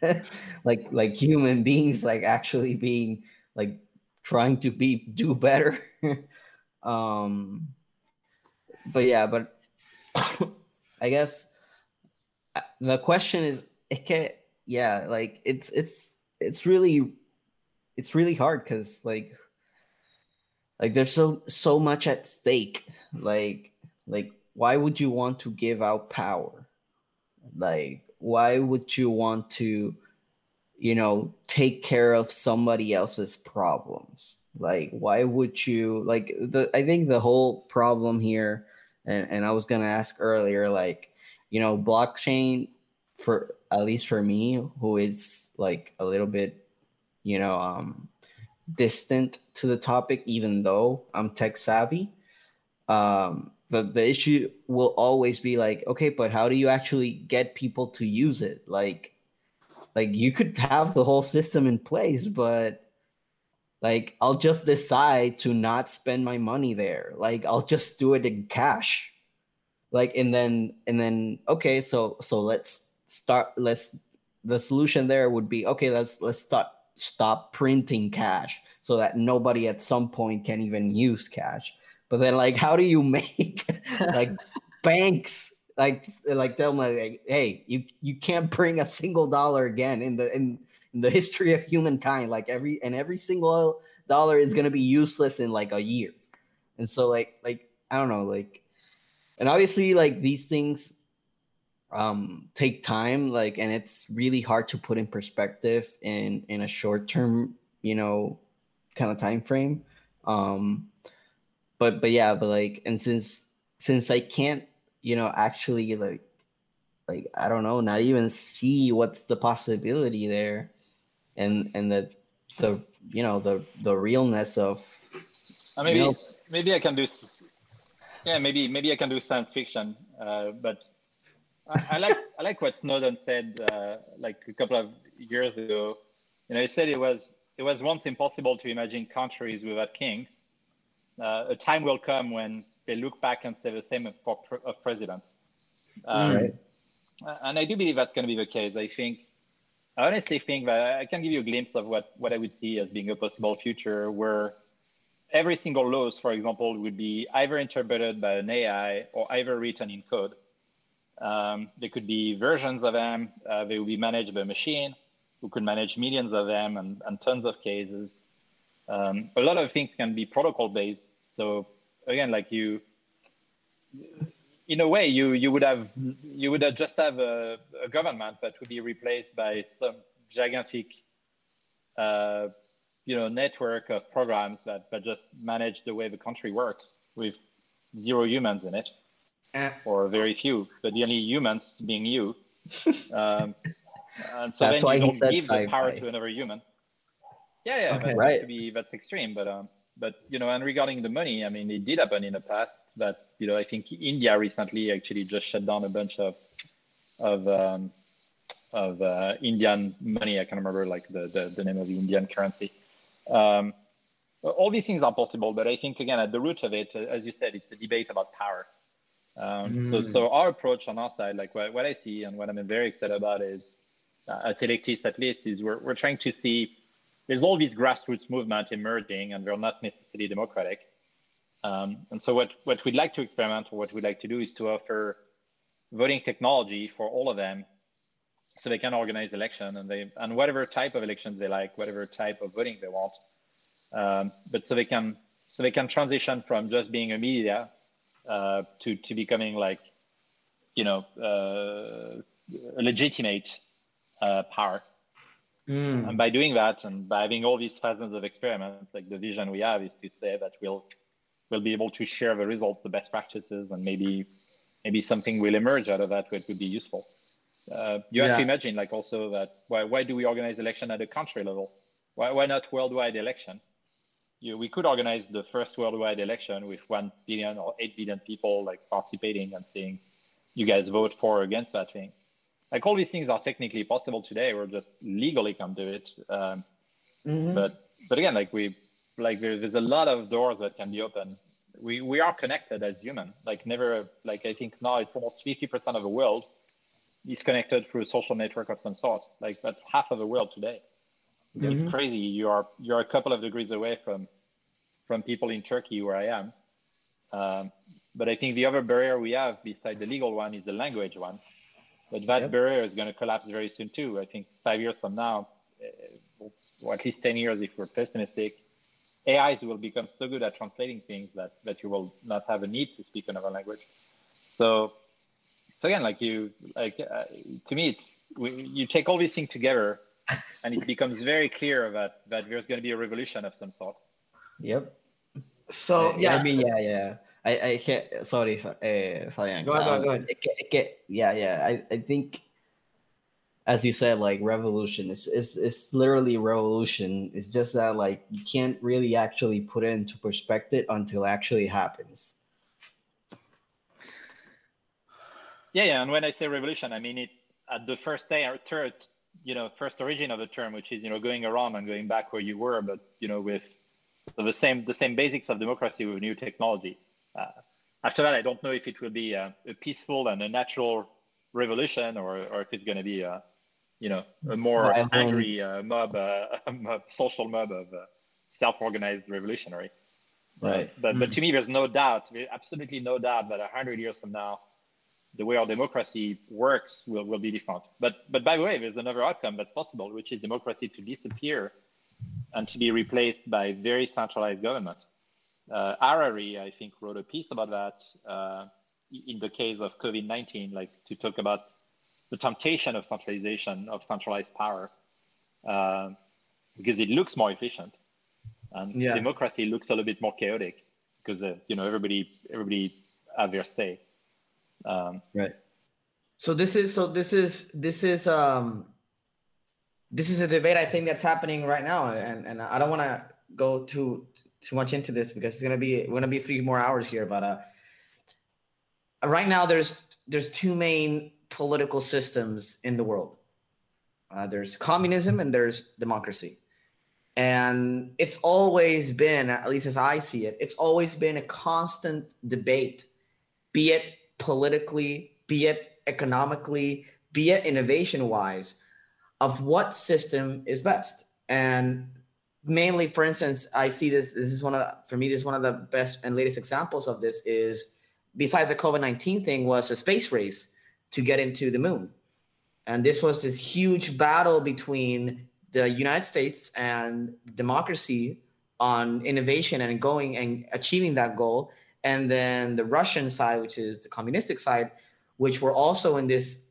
like like human beings like actually being like trying to be do better um but yeah but i guess uh, the question is can yeah, like it's it's it's really it's really hard because like like there's so so much at stake. Like like why would you want to give out power? Like why would you want to you know take care of somebody else's problems? Like why would you like the I think the whole problem here and, and I was gonna ask earlier, like, you know, blockchain for at least for me, who is like a little bit, you know, um, distant to the topic, even though I'm tech savvy. Um, the the issue will always be like, okay, but how do you actually get people to use it? Like, like you could have the whole system in place, but like I'll just decide to not spend my money there. Like I'll just do it in cash. Like and then and then okay, so so let's start let's the solution there would be okay, let's let's start stop printing cash so that nobody at some point can even use cash. But then like how do you make like banks like like tell them like, hey, you you can't bring a single dollar again in the in, in the history of humankind. Like every and every single dollar is gonna be useless in like a year. And so like like I don't know, like and obviously like these things um take time like and it's really hard to put in perspective in in a short term you know kind of time frame. Um but but yeah but like and since since i can't you know actually like like i don't know not even see what's the possibility there and and the the you know the the realness of uh, maybe you know, maybe i can do yeah maybe maybe i can do science fiction uh, but I, I, like I like what Snowden said uh, like a couple of years ago. You know, he said it was it was once impossible to imagine countries without kings. Uh, a time will come when they look back and say the same of, of presidents. Um, right. And I do believe that's going to be the case. I think, I honestly think that I can give you a glimpse of what, what I would see as being a possible future where every single laws, for example, would be either interpreted by an AI or either written in code. Um, there could be versions of them. Uh, they will be managed by a machine who could manage millions of them and, and tons of cases. Um, a lot of things can be protocol based. So again, like you, in a way, you you would have you would have just have a, a government that would be replaced by some gigantic, uh, you know, network of programs that that just manage the way the country works with zero humans in it. Or very few, but the only humans being you. Um, and so that's then you don't give the power to another human. Yeah, yeah, okay, right. Be, that's extreme, but um, but you know, and regarding the money, I mean, it did happen in the past. That you know, I think India recently actually just shut down a bunch of of um, of uh, Indian money. I can't remember like the, the, the name of the Indian currency. Um, all these things are possible, but I think again at the root of it, as you said, it's a debate about power. Um, mm. So, so our approach on our side, like what, what I see and what I'm very excited about is uh, at Electis at least, is we're, we're trying to see there's all these grassroots movements emerging and they're not necessarily democratic. Um, and so what, what we'd like to experiment or what we'd like to do is to offer voting technology for all of them so they can organize election and they and whatever type of elections they like, whatever type of voting they want. Um, but so they can so they can transition from just being a media uh, to to becoming like you know uh, a legitimate uh, power. Mm. And by doing that, and by having all these thousands of experiments, like the vision we have is to say that we'll we'll be able to share the results, the best practices, and maybe maybe something will emerge out of that which would be useful. Uh, you yeah. have to imagine, like also that why why do we organize election at a country level? Why why not worldwide election? You, we could organize the first worldwide election with one billion or eight billion people like participating and saying, you guys vote for or against that thing like all these things are technically possible today. We're just legally can't do it. Um, mm-hmm. But but again, like we like there, there's a lot of doors that can be open. We we are connected as human. Like never like I think now it's almost fifty percent of the world is connected through a social network of some sort. Like that's half of the world today. Mm-hmm. It's crazy. You are you're a couple of degrees away from from people in Turkey where I am. Um, but I think the other barrier we have, beside the legal one, is the language one. But that yep. barrier is going to collapse very soon too. I think five years from now, uh, or at least 10 years if we're pessimistic, AIs will become so good at translating things that, that you will not have a need to speak another language. So, so again, like you, like uh, to me, it's we, you take all these things together, and it becomes very clear that that there's going to be a revolution of some sort. Yep. So yeah, I mean, yeah, yeah. I, I can't. Sorry, uh, Fabian. Go ahead. Um, go ahead. It, it, it, yeah, yeah. I, I think, as you said, like revolution is is it's literally revolution. It's just that like you can't really actually put it into perspective until it actually happens. Yeah, yeah. And when I say revolution, I mean it at the first day or third, you know, first origin of the term, which is you know going around and going back where you were, but you know with the same the same basics of democracy with new technology. Uh, after that, I don't know if it will be a, a peaceful and a natural revolution, or or if it's going to be a you know a more angry uh, mob, uh, mob, social mob of uh, self-organized revolutionary. Right. But, but to me, there's no doubt, absolutely no doubt that 100 years from now, the way our democracy works will, will be different. But, but by the way, there's another outcome that's possible, which is democracy to disappear and to be replaced by very centralized government. Uh, Harari, I think, wrote a piece about that uh, in the case of COVID-19, like to talk about the temptation of centralization, of centralized power, uh, because it looks more efficient and yeah. democracy looks a little bit more chaotic because uh, you know everybody everybody has their say um, right. So this is so this is this is um this is a debate i think that's happening right now and and i don't want to go too too much into this because it's gonna be we're gonna be three more hours here but uh right now there's there's two main political systems in the world. Uh, there's communism and there's democracy. And it's always been, at least as I see it, it's always been a constant debate, be it politically, be it economically, be it innovation wise, of what system is best. And mainly, for instance, I see this. This is one of for me. This is one of the best and latest examples of this. Is besides the COVID nineteen thing, was a space race to get into the moon, and this was this huge battle between the United States and democracy on innovation and going and achieving that goal. And then the Russian side, which is the communistic side, which were also in this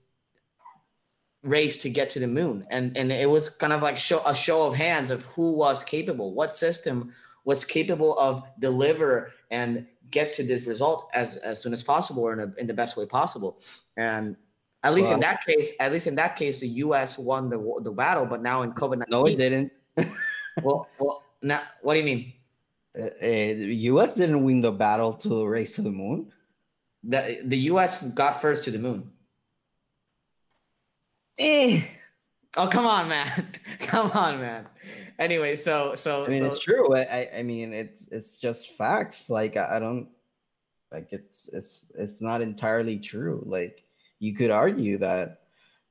race to get to the moon. And, and it was kind of like show, a show of hands of who was capable, what system was capable of deliver and get to this result as, as soon as possible or in, a, in the best way possible. And at least well, in that case, at least in that case, the U.S. won the the battle. But now in COVID nineteen, no, it didn't. well, well, now what do you mean? Uh, uh, the U.S. didn't win the battle to the race to the moon. The the U.S. got first to the moon. Eh. Oh come on, man! come on, man. Anyway, so so I mean, so, it's true. I I mean, it's it's just facts. Like I, I don't like it's it's it's not entirely true. Like you could argue that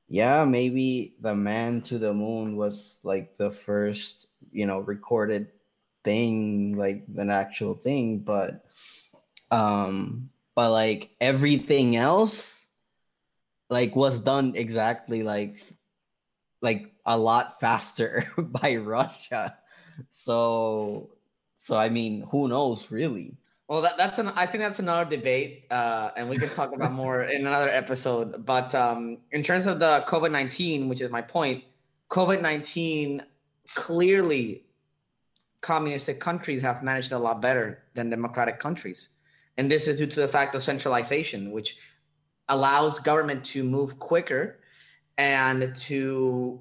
yeah maybe the man to the moon was like the first you know recorded thing like an actual thing but um but like everything else like was done exactly like like a lot faster by russia so so i mean who knows really well, that, that's an. I think that's another debate, uh, and we can talk about more in another episode. But um, in terms of the COVID nineteen, which is my point, COVID nineteen clearly, communistic countries have managed a lot better than democratic countries, and this is due to the fact of centralization, which allows government to move quicker and to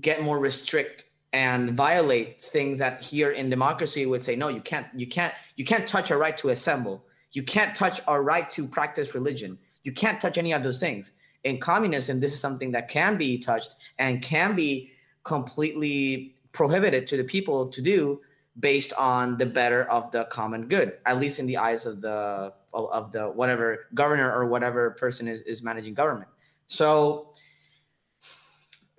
get more restrict and violate things that here in democracy would say no you can't you can't you can't touch our right to assemble. You can't touch our right to practice religion. You can't touch any of those things. In communism this is something that can be touched and can be completely prohibited to the people to do based on the better of the common good at least in the eyes of the of the whatever governor or whatever person is, is managing government. So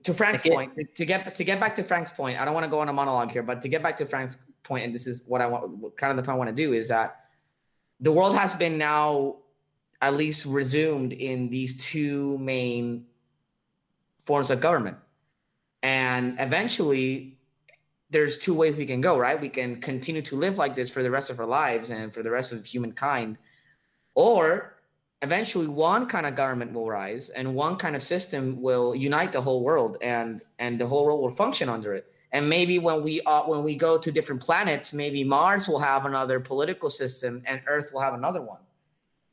to Frank's point, to get to get back to Frank's point, I don't want to go on a monologue here, but to get back to Frank's point, and this is what I want, kind of the point I want to do is that the world has been now at least resumed in these two main forms of government, and eventually, there's two ways we can go. Right, we can continue to live like this for the rest of our lives and for the rest of humankind, or eventually one kind of government will rise and one kind of system will unite the whole world and and the whole world will function under it. And maybe when we uh, when we go to different planets maybe mars will have another political system and earth will have another one.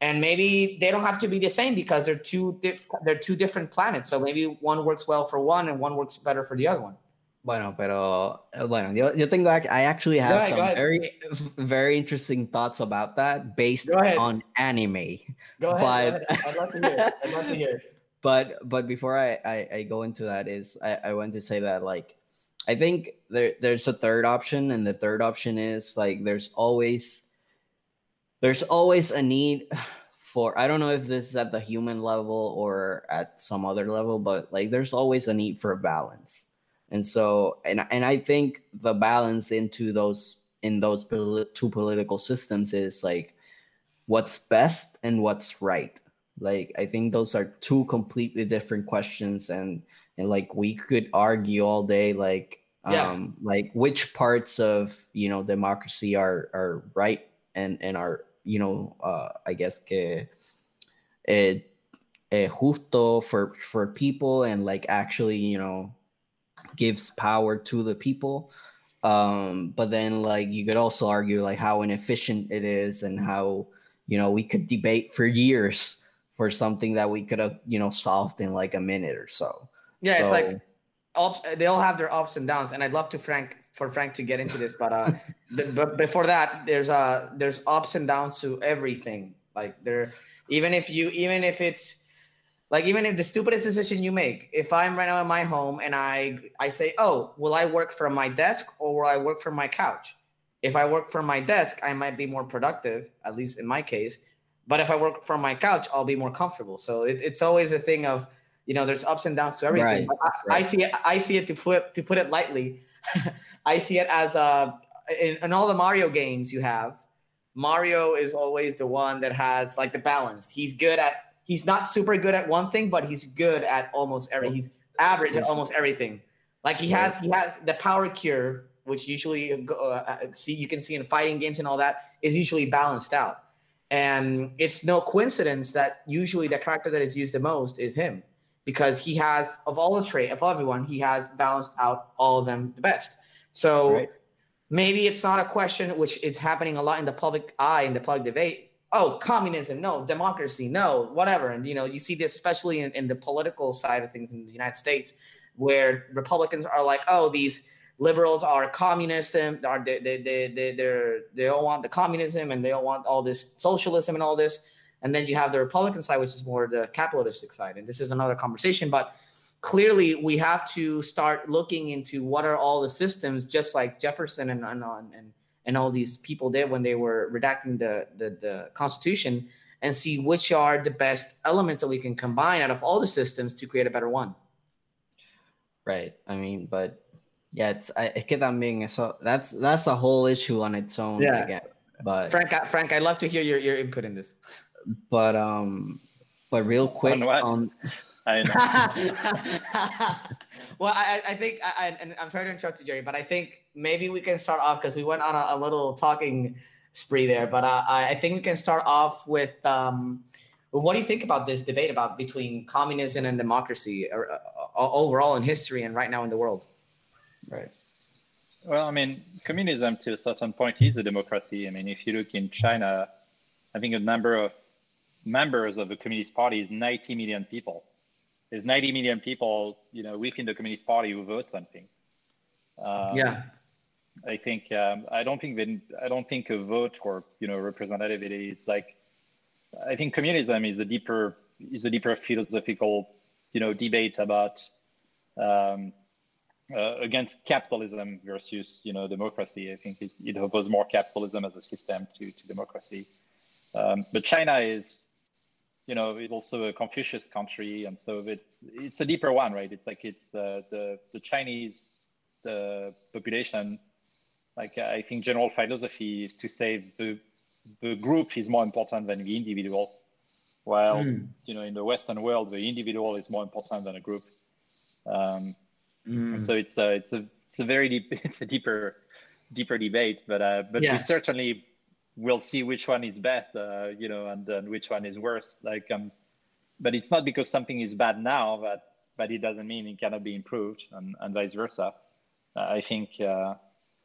And maybe they don't have to be the same because they're two diff- they're two different planets. So maybe one works well for one and one works better for the other one Bueno, pero eh, bueno, yo, yo tengo I actually have ahead, some very very interesting thoughts about that based on anime. Go ahead. But. I'd love to hear. I'd love to hear. But but before I, I, I go into that is I, I want to say that like I think there there's a third option and the third option is like there's always there's always a need for I don't know if this is at the human level or at some other level, but like there's always a need for a balance and so and and i think the balance into those in those two political systems is like what's best and what's right like i think those are two completely different questions and and like we could argue all day like yeah. um like which parts of you know democracy are are right and and are you know uh i guess que eh, eh, justo for for people and like actually you know gives power to the people. Um but then like you could also argue like how inefficient it is and how you know we could debate for years for something that we could have you know solved in like a minute or so. Yeah so, it's like ups they all have their ups and downs and i'd love to frank for frank to get into this but uh but before that there's uh there's ups and downs to everything. Like there even if you even if it's like even if the stupidest decision you make, if I'm right now in my home and I I say, "Oh, will I work from my desk or will I work from my couch?" If I work from my desk, I might be more productive, at least in my case. But if I work from my couch, I'll be more comfortable. So it, it's always a thing of, you know, there's ups and downs to everything. Right, I, right. I, see it. I see it to put to put it lightly. I see it as a in, in all the Mario games you have. Mario is always the one that has like the balance. He's good at he's not super good at one thing, but he's good at almost every. He's average at almost everything. Like he has, he has the power curve, which usually uh, uh, see you can see in fighting games and all that is usually balanced out. And it's no coincidence that usually the character that is used the most is him, because he has of all the trait of everyone, he has balanced out all of them the best. So right. maybe it's not a question which is happening a lot in the public eye in the public debate oh, communism, no, democracy, no, whatever. And you know, you see this especially in, in the political side of things in the United States, where Republicans are like, oh, these liberals are communist and are they they they they they're, they don't want the communism and they don't want all this socialism and all this. And then you have the Republican side, which is more the capitalistic side. And this is another conversation, but clearly we have to start looking into what are all the systems, just like Jefferson and and, and and all these people did when they were redacting the, the, the Constitution and see which are the best elements that we can combine out of all the systems to create a better one. Right. I mean, but yeah, it's I es que también eso that's that's a whole issue on its own. Yeah. Again. But Frank, Frank, I'd love to hear your, your input in this. But um, but real quick on. I well, I, I think, I, and I'm sorry to interrupt you, Jerry, but I think maybe we can start off because we went on a, a, little talking spree there. But uh, I think we can start off with um, what do you think about this debate about between communism and democracy or, uh, overall in history and right now in the world? Right. Well, I mean, communism to a certain point is a democracy. I mean, if you look in China, I think a number of members of the Communist Party is 90 million people. There's 90 million people, you know, within the Communist Party who vote something. Um, yeah. I think um, I don't think that I don't think a vote or you know representativity is like I think communism is a deeper is a deeper philosophical you know debate about um, uh, against capitalism versus you know democracy. I think it, it opposes more capitalism as a system to, to democracy. Um, but China is you know is also a Confucius country, and so it's it's a deeper one, right? It's like it's uh, the the Chinese the population, like I think general philosophy is to say the the group is more important than the individual, while mm. you know in the Western world the individual is more important than a group. Um, mm. So it's a it's a it's a very deep it's a deeper deeper debate, but uh, but yeah. we certainly will see which one is best, uh, you know, and, and which one is worse. Like um, but it's not because something is bad now that but it doesn't mean it cannot be improved, and, and vice versa. I think uh,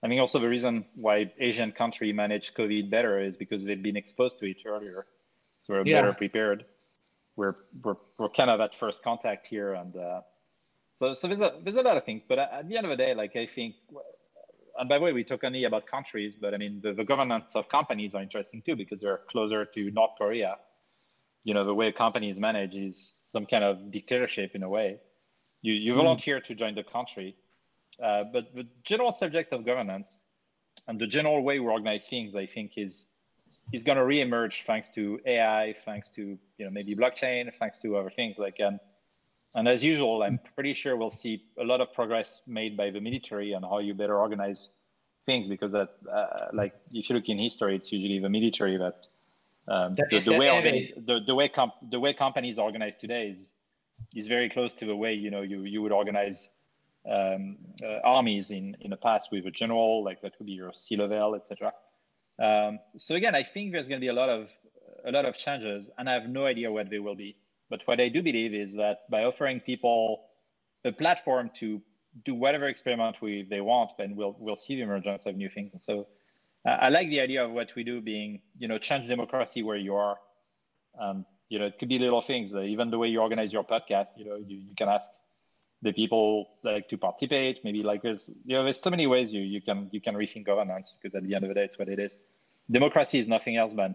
I mean also the reason why Asian country manage COVID better is because they've been exposed to it earlier, so we're yeah. better prepared. We're, we're we're kind of at first contact here, and uh, So, so there's a there's a lot of things, but at the end of the day, like I think, and by the way, we talk only about countries, but I mean the, the governance of companies are interesting too because they're closer to North Korea. You know, the way companies manage is some kind of dictatorship in a way. You you mm. volunteer to join the country, uh, but the general subject of governance and the general way we organize things, I think, is is going to reemerge thanks to AI, thanks to you know maybe blockchain, thanks to other things. Like and and as usual, I'm pretty sure we'll see a lot of progress made by the military on how you better organize things because that uh, like if you look in history, it's usually the military that um, the, the, way organize, the, the way comp, the way companies organize today is is very close to the way you know you you would organize um, uh, armies in in the past with a general like that would be your C-level etc. Um, so again, I think there's going to be a lot of a lot of changes, and I have no idea what they will be. But what I do believe is that by offering people a platform to do whatever experiment we they want, then we'll we'll see the emergence of new things. And so uh, I like the idea of what we do being you know change democracy where you are. Um, you know, it could be little things. Uh, even the way you organize your podcast, you know, you, you can ask the people like to participate. Maybe like there's you know there's so many ways you you can you can rethink governance because at the end of the day, it's what it is. Democracy is nothing else but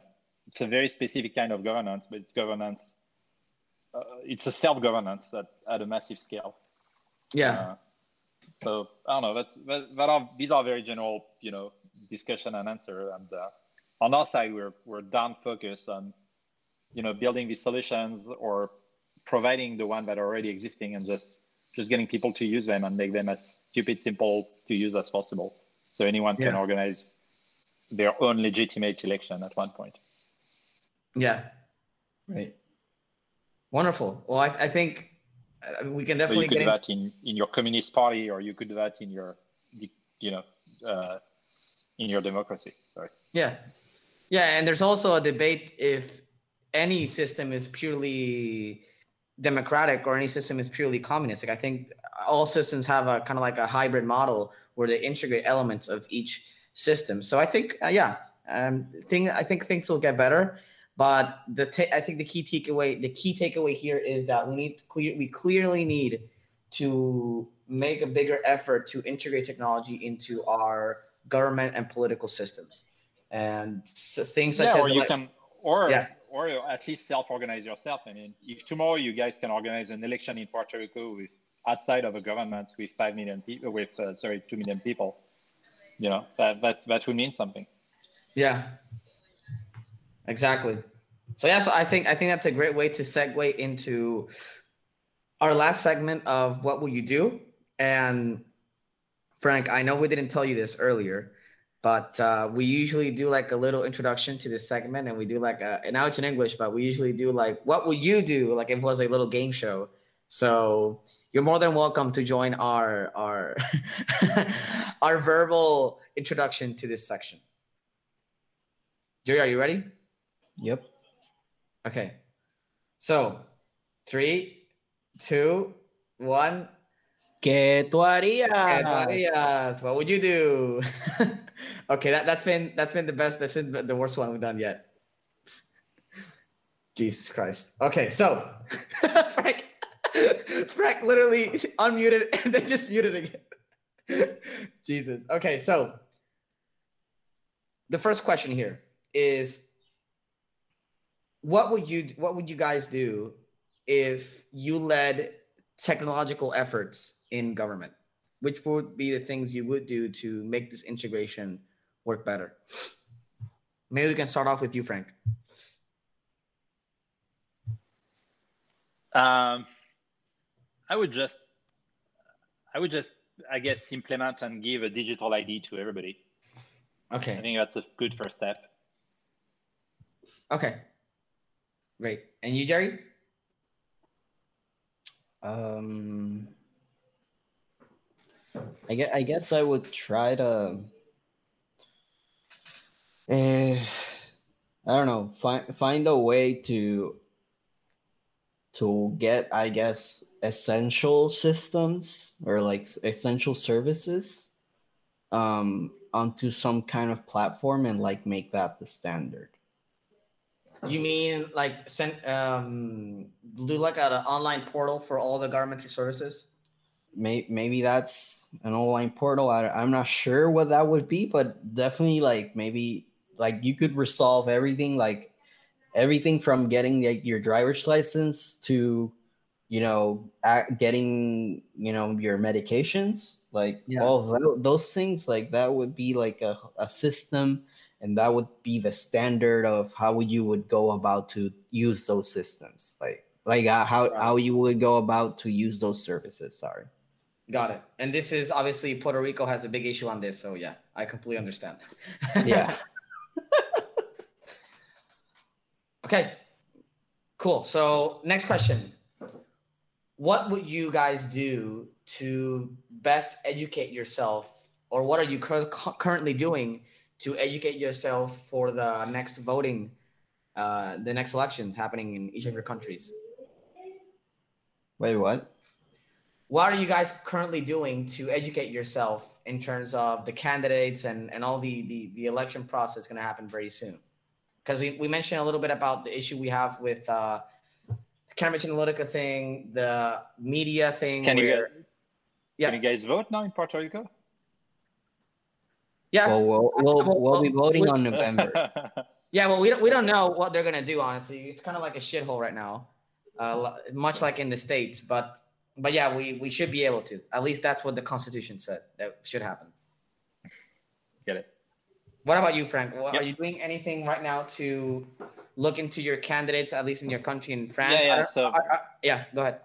it's a very specific kind of governance, but it's governance. Uh, it's a self governance at, at a massive scale. Yeah. Uh, so I don't know. That's that, that, are these are very general, you know, discussion and answer. And uh, on our side, we're we're down focused on, you know, building these solutions or providing the one that are already existing and just just getting people to use them and make them as stupid simple to use as possible. So anyone yeah. can organize their own legitimate election at one point. Yeah. Right. Wonderful. Well i, I think uh, we can definitely so you could do that in, in your communist party or you could do that in your you know uh, in your democracy. Sorry. Yeah. Yeah and there's also a debate if any system is purely democratic or any system is purely communistic. I think all systems have a kind of like a hybrid model where they integrate elements of each system. So I think, uh, yeah, um, thing I think things will get better. But the ta- I think the key takeaway the key takeaway here is that we need to clear we clearly need to make a bigger effort to integrate technology into our government and political systems and so things such yeah, as or you can or yeah. Or at least self-organize yourself. I mean, if tomorrow you guys can organize an election in Puerto Rico with outside of a government with five million people, with uh, sorry, two million people, you know, that that that would mean something. Yeah, exactly. So yeah, so I think I think that's a great way to segue into our last segment of what will you do? And Frank, I know we didn't tell you this earlier, but uh, we usually do like a little introduction to this segment and we do like a and now it's in english but we usually do like what would you do like if it was a little game show so you're more than welcome to join our our our verbal introduction to this section Jerry, are you ready yep okay so three two one ¿Qué tú harías? ¿Qué tú harías? What would you do? okay, that, that's been that's been the best, that's been the worst one we've done yet. Jesus Christ. Okay, so Frank Frank literally unmuted and then just muted again. Jesus. Okay, so the first question here is what would you what would you guys do if you led technological efforts in government? Which would be the things you would do to make this integration work better? Maybe we can start off with you, Frank. Um, I would just, I would just, I guess, implement and give a digital ID to everybody. Okay. I think that's a good first step. Okay. Great. And you, Jerry? Um, I guess, I guess I would try to. Uh, I don't know. Find find a way to to get, I guess, essential systems or like essential services um, onto some kind of platform and like make that the standard. You mean like send um do like an online portal for all the governmental services? May, maybe that's an online portal. I, I'm not sure what that would be, but definitely like maybe like you could resolve everything, like everything from getting like your driver's license to you know getting you know your medications like yeah. all those things like that would be like a, a system and that would be the standard of how you would go about to use those systems like like uh, how how you would go about to use those services sorry got it. And this is obviously puerto rico has a big issue on this so yeah i completely understand. Yeah. Okay. Cool. So next question. What would you guys do to best educate yourself or what are you cur- currently doing to educate yourself for the next voting uh, the next elections happening in each of your countries? Wait what what are you guys currently doing to educate yourself in terms of the candidates and, and all the, the, the election process going to happen very soon because we, we mentioned a little bit about the issue we have with uh, Cambridge Analytica thing, the media thing. Can where, you guys, yeah. Can you guys vote now in Puerto Rico? Yeah. Well, we'll, we'll, we'll be voting on November. yeah, well, we don't, we don't know what they're going to do, honestly. It's kind of like a shithole right now, uh, much like in the States. But but yeah, we, we should be able to. At least that's what the Constitution said that should happen. Get it. What about you, Frank? Yep. Are you doing anything right now to look into your candidates, at least in your country in France? Yeah, yeah. So, I, I, yeah, go ahead.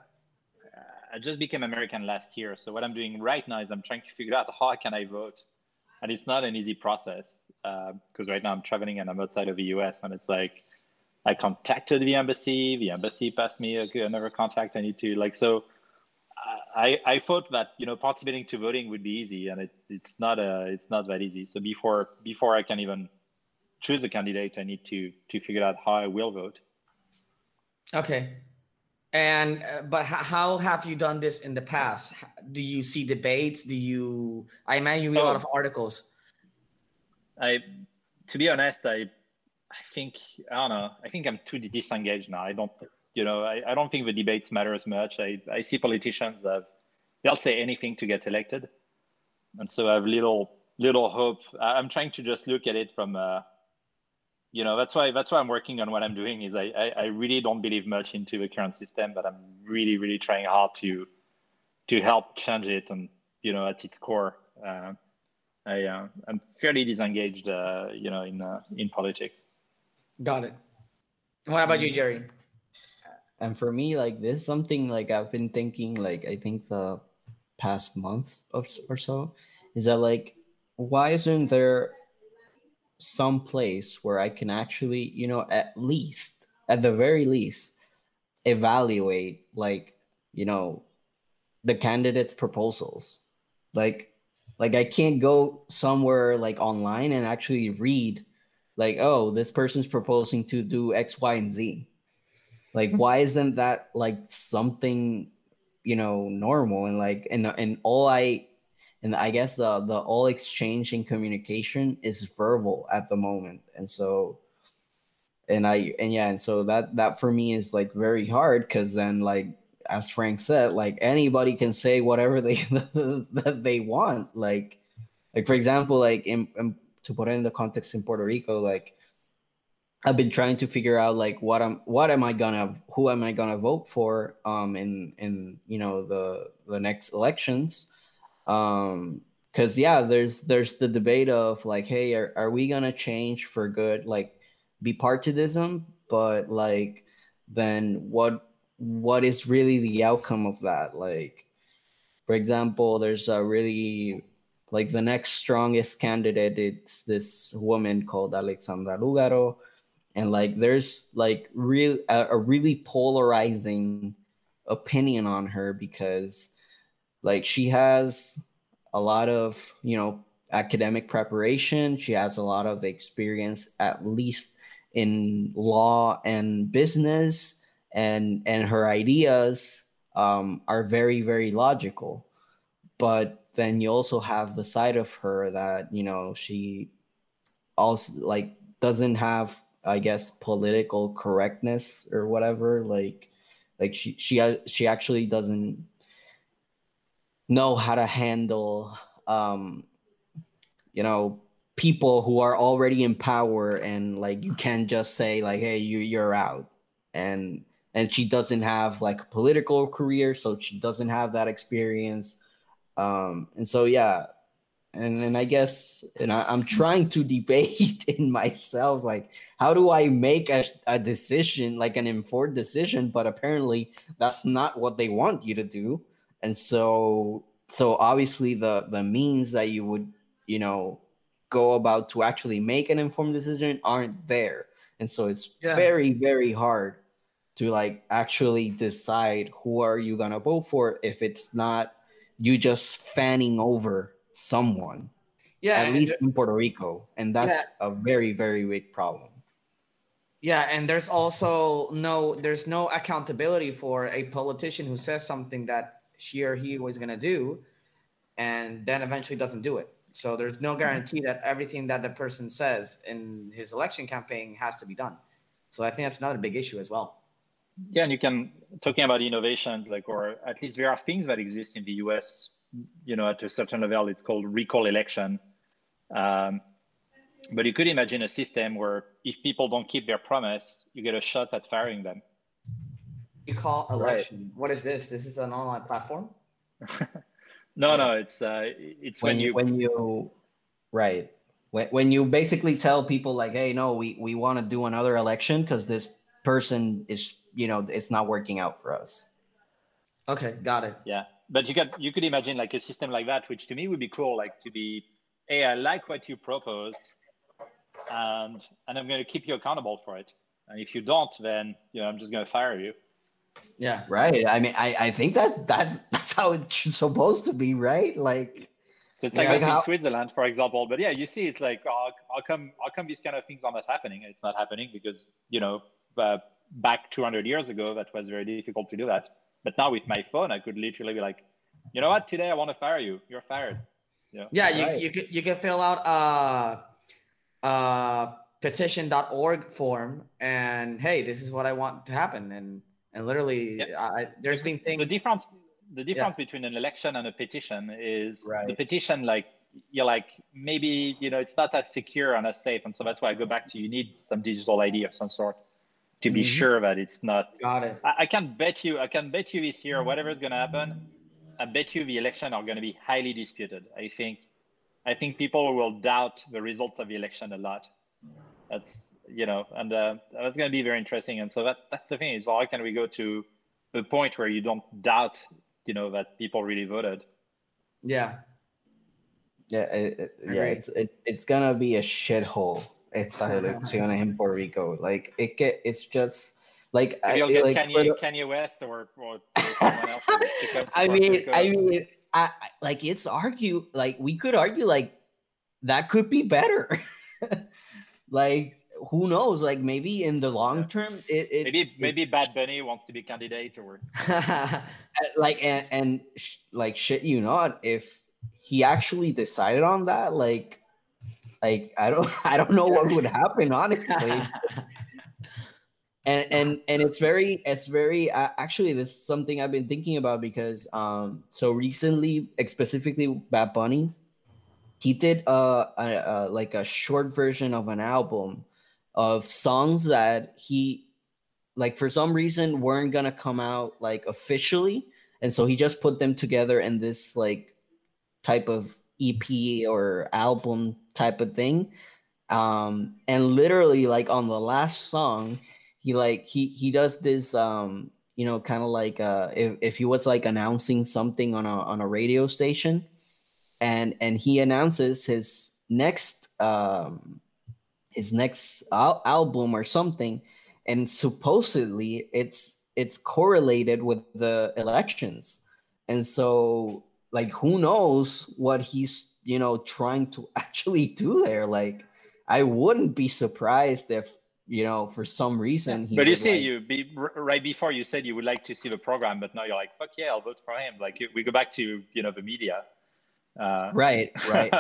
I just became American last year. So what I'm doing right now is I'm trying to figure out how can I vote, and it's not an easy process because uh, right now I'm traveling and I'm outside of the US, and it's like I contacted the embassy. The embassy passed me another contact I need to like so. I, I thought that you know participating to voting would be easy, and it, it's not a it's not that easy. So before before I can even choose a candidate, I need to to figure out how I will vote. Okay, and uh, but how have you done this in the past? Do you see debates? Do you? I imagine you read oh, a lot of articles. I, to be honest, I, I think I don't know. I think I'm too disengaged now. I don't you know, I, I don't think the debates matter as much. I, I see politicians that they'll say anything to get elected. And so I have little little hope. I'm trying to just look at it from uh, you know, that's why that's why I'm working on what I'm doing is I, I, I really don't believe much into the current system, but I'm really, really trying hard to to help change it and you know at its core. Uh, I uh, I'm fairly disengaged, uh, you know, in uh, in politics. Got it. What about you, Jerry? And for me like this is something like i've been thinking like i think the past month of, or so is that like why isn't there some place where i can actually you know at least at the very least evaluate like you know the candidates proposals? Like like i can't go somewhere like online and actually read like oh this person's proposing to do x y and z like, why isn't that like something, you know, normal and like and and all I and I guess the the all exchange in communication is verbal at the moment, and so and I and yeah, and so that that for me is like very hard because then like as Frank said, like anybody can say whatever they that they want. Like, like for example, like in, in, to put it in the context in Puerto Rico, like I've been trying to figure out like what I'm what am I gonna who am I gonna vote for um in in you know the the next elections. Um because yeah there's there's the debate of like hey are, are we gonna change for good like bipartidanism but like then what what is really the outcome of that? Like for example there's a really like the next strongest candidate it's this woman called alexandra lugaro and like there's like real a, a really polarizing opinion on her because like she has a lot of you know academic preparation. She has a lot of experience at least in law and business. And and her ideas um, are very very logical. But then you also have the side of her that you know she also like doesn't have I guess political correctness or whatever. Like, like she she she actually doesn't know how to handle um you know people who are already in power and like you can't just say like hey you you're out and and she doesn't have like a political career so she doesn't have that experience um and so yeah and and i guess and I, i'm trying to debate in myself like how do i make a, a decision like an informed decision? But apparently that's not what they want you to do. And so so obviously the the means that you would you know go about to actually make an informed decision aren't there. And so it's yeah. very very hard to like actually decide who are you gonna vote for if it's not you just fanning over someone yeah at least in puerto rico and that's yeah. a very very big problem yeah and there's also no there's no accountability for a politician who says something that she or he was going to do and then eventually doesn't do it so there's no guarantee that everything that the person says in his election campaign has to be done. So I think that's another big issue as well. Yeah, and you can talking about innovations, like or at least there are things that exist in the US. You know, at a certain level, it's called recall election. Um, but you could imagine a system where if people don't keep their promise, you get a shot at firing them. You call election. Right. What is this? This is an online platform. No, no, it's uh, it's when, when you when you right when, when you basically tell people like, hey, no, we we want to do another election because this person is you know it's not working out for us. Okay, got it. Yeah, but you could you could imagine like a system like that, which to me would be cool, like to be, hey, I like what you proposed, and and I'm going to keep you accountable for it. And if you don't, then you know I'm just going to fire you. Yeah. Right. I mean, I, I think that that's that's how it's supposed to be, right? Like. So it's like, like how, in Switzerland, for example. But yeah, you see, it's like, oh, how come how come these kind of things are not happening? It's not happening because you know, uh, back 200 years ago, that was very difficult to do that. But now with my phone, I could literally be like, you know what? Today I want to fire you. You're fired. Yeah. Yeah. You right. you can you can fill out a, a petition.org form and hey, this is what I want to happen and and literally yep. I, there's been things the difference the difference yeah. between an election and a petition is right. the petition like you're like maybe you know it's not as secure and as safe and so that's why i go back to you need some digital id of some sort to be mm-hmm. sure that it's not got it I, I, can bet you i can bet you this year whatever is going to happen i bet you the election are going to be highly disputed i think i think people will doubt the results of the election a lot that's you know, and uh, that's going to be very interesting. And so that's that's the thing is how can we go to a point where you don't doubt, you know, that people really voted. Yeah. Yeah, it, yeah, it's it, it's gonna be a shithole esta elección in Puerto Rico. Like it get, it's just like I, get like, Kanye, Kanye West or, or someone else. I mean, I mean, I like it's argue like we could argue like that could be better. like who knows? Like maybe in the long term, it maybe maybe Bad Bunny wants to be candidate or like and, and sh- like shit you not if he actually decided on that like like I don't I don't know what would happen honestly. and and and it's very it's very uh, actually this is something I've been thinking about because um so recently specifically Bad Bunny he did uh, a, a, like a short version of an album of songs that he like for some reason weren't gonna come out like officially and so he just put them together in this like type of ep or album type of thing. Um and literally like on the last song he like he he does this um you know kind of like uh if, if he was like announcing something on a on a radio station and and he announces his next um his next al- album or something and supposedly it's it's correlated with the elections. And so like who knows what he's you know trying to actually do there like i wouldn't be surprised if you know for some reason but you see like... you be right before you said you would like to see the program but now you're like fuck yeah i'll vote for him like we go back to you know the media uh... right right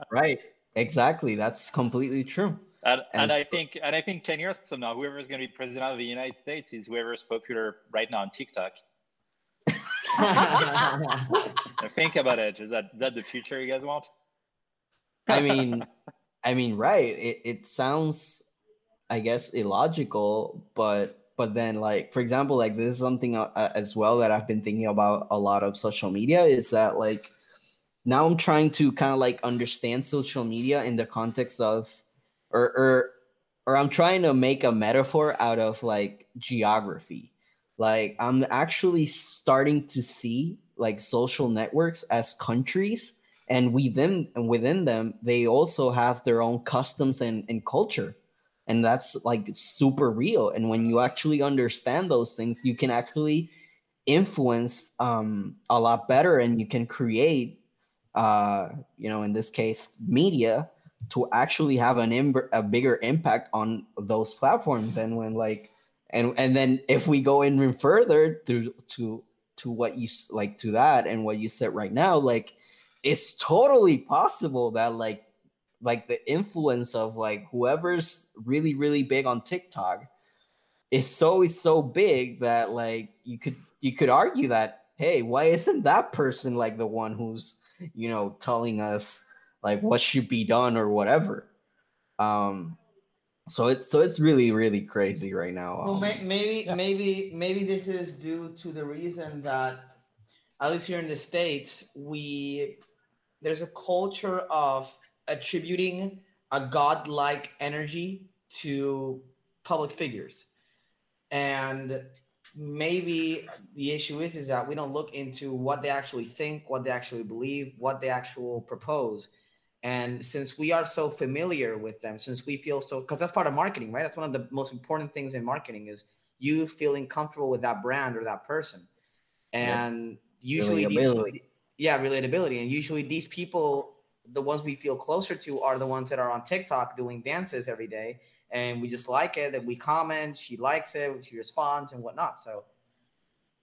right exactly that's completely true and, and I think and I think ten years from now, whoever is going to be president of the United States is whoever is popular right now on TikTok. Think about it. Is that that the future you guys want? I mean, I mean, right? It it sounds, I guess, illogical, but but then like for example, like this is something uh, uh, as well that I've been thinking about a lot of social media is that like now I'm trying to kind of like understand social media in the context of or or or I'm trying to make a metaphor out of like geography. Like I'm actually starting to see like social networks as countries and within and within them they also have their own customs and, and culture. And that's like super real. And when you actually understand those things you can actually influence um, a lot better and you can create uh, you know in this case media to actually have an Im- a bigger impact on those platforms and when like and and then if we go even further to to to what you like to that and what you said right now like it's totally possible that like like the influence of like whoever's really really big on TikTok is so so big that like you could you could argue that hey why isn't that person like the one who's you know telling us like what should be done or whatever um so it's so it's really really crazy right now well um, may, maybe yeah. maybe maybe this is due to the reason that at least here in the states we there's a culture of attributing a godlike energy to public figures. And maybe the issue is is that we don't look into what they actually think what they actually believe what they actually propose. And since we are so familiar with them since we feel so because that's part of marketing right? That's one of the most important things in marketing is you feeling comfortable with that brand or that person. And yeah. usually these, yeah relatability and usually these people the ones we feel closer to are the ones that are on TikTok doing dances every day, and we just like it. And we comment, she likes it, she responds, and whatnot. So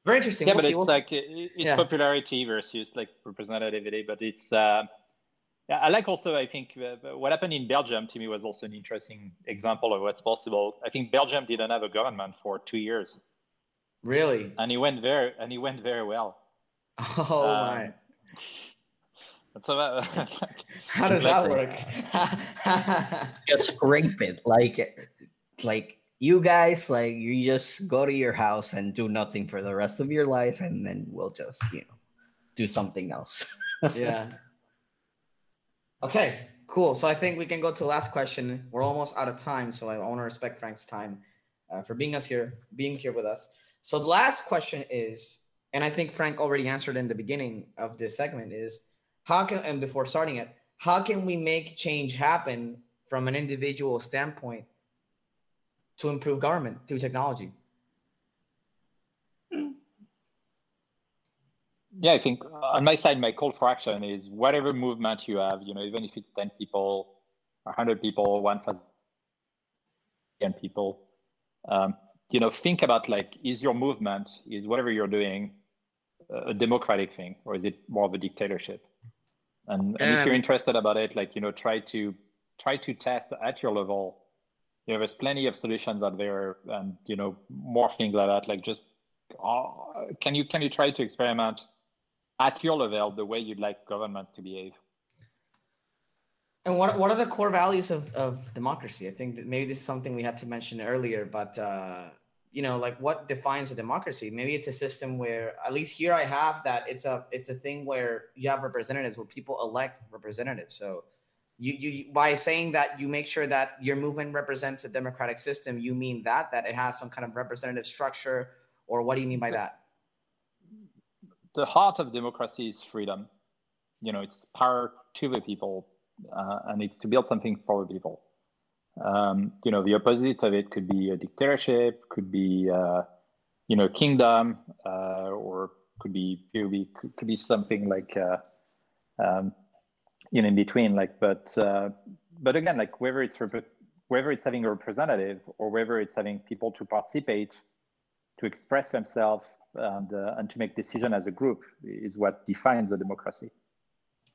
very interesting. Yeah, we'll but see. it's we'll like it's yeah. popularity versus like representativity. But it's uh, I like also. I think uh, what happened in Belgium to me was also an interesting example of what's possible. I think Belgium didn't have a government for two years. Really? And he went very and he went very well. Oh um, my. So uh, how does that work? just scrape it like like you guys like you just go to your house and do nothing for the rest of your life and then we'll just you know do something else. Yeah. Okay cool. So i think we can go to last question. We're almost out of time so i want to respect frank's time uh, for being us here being here with us. So the last question is and i think frank already answered in the beginning of this segment is how can and before starting it how can we make change happen from an individual standpoint to improve government through technology? Yeah i think on my side my call for action is whatever movement you have you know even if it's 10 people 100 people 1000 people um, you know think about like is your movement is whatever you're doing a democratic thing or is it more of a dictatorship? And, and if you're interested about it like you know try to try to test at your level. You know there's plenty of solutions out there and you know more things like that. Like just uh, can you can you try to experiment at your level the way you'd like governments to behave? And what, what are the core values of, of democracy? I think that maybe this is something we had to mention earlier but uh, you know like what defines a democracy? Maybe it's a system where at least here i have that it's a it's a thing where you have representatives where people elect representatives. So you you by saying that you make sure that your movement represents a democratic system you mean that that it has some kind of representative structure or what do you mean by that? The heart of democracy is freedom. You know it's power to the people uh, and it's to build something for the people um, you know, the opposite of it could be a dictatorship, could be, uh, you know, kingdom, uh, or could be, be could be something like, uh, um, you know, in between. Like, but uh, but again, like whether it's whether it's having a representative or whether it's having people to participate, to express themselves, and uh, and to make decision as a group is what defines a democracy.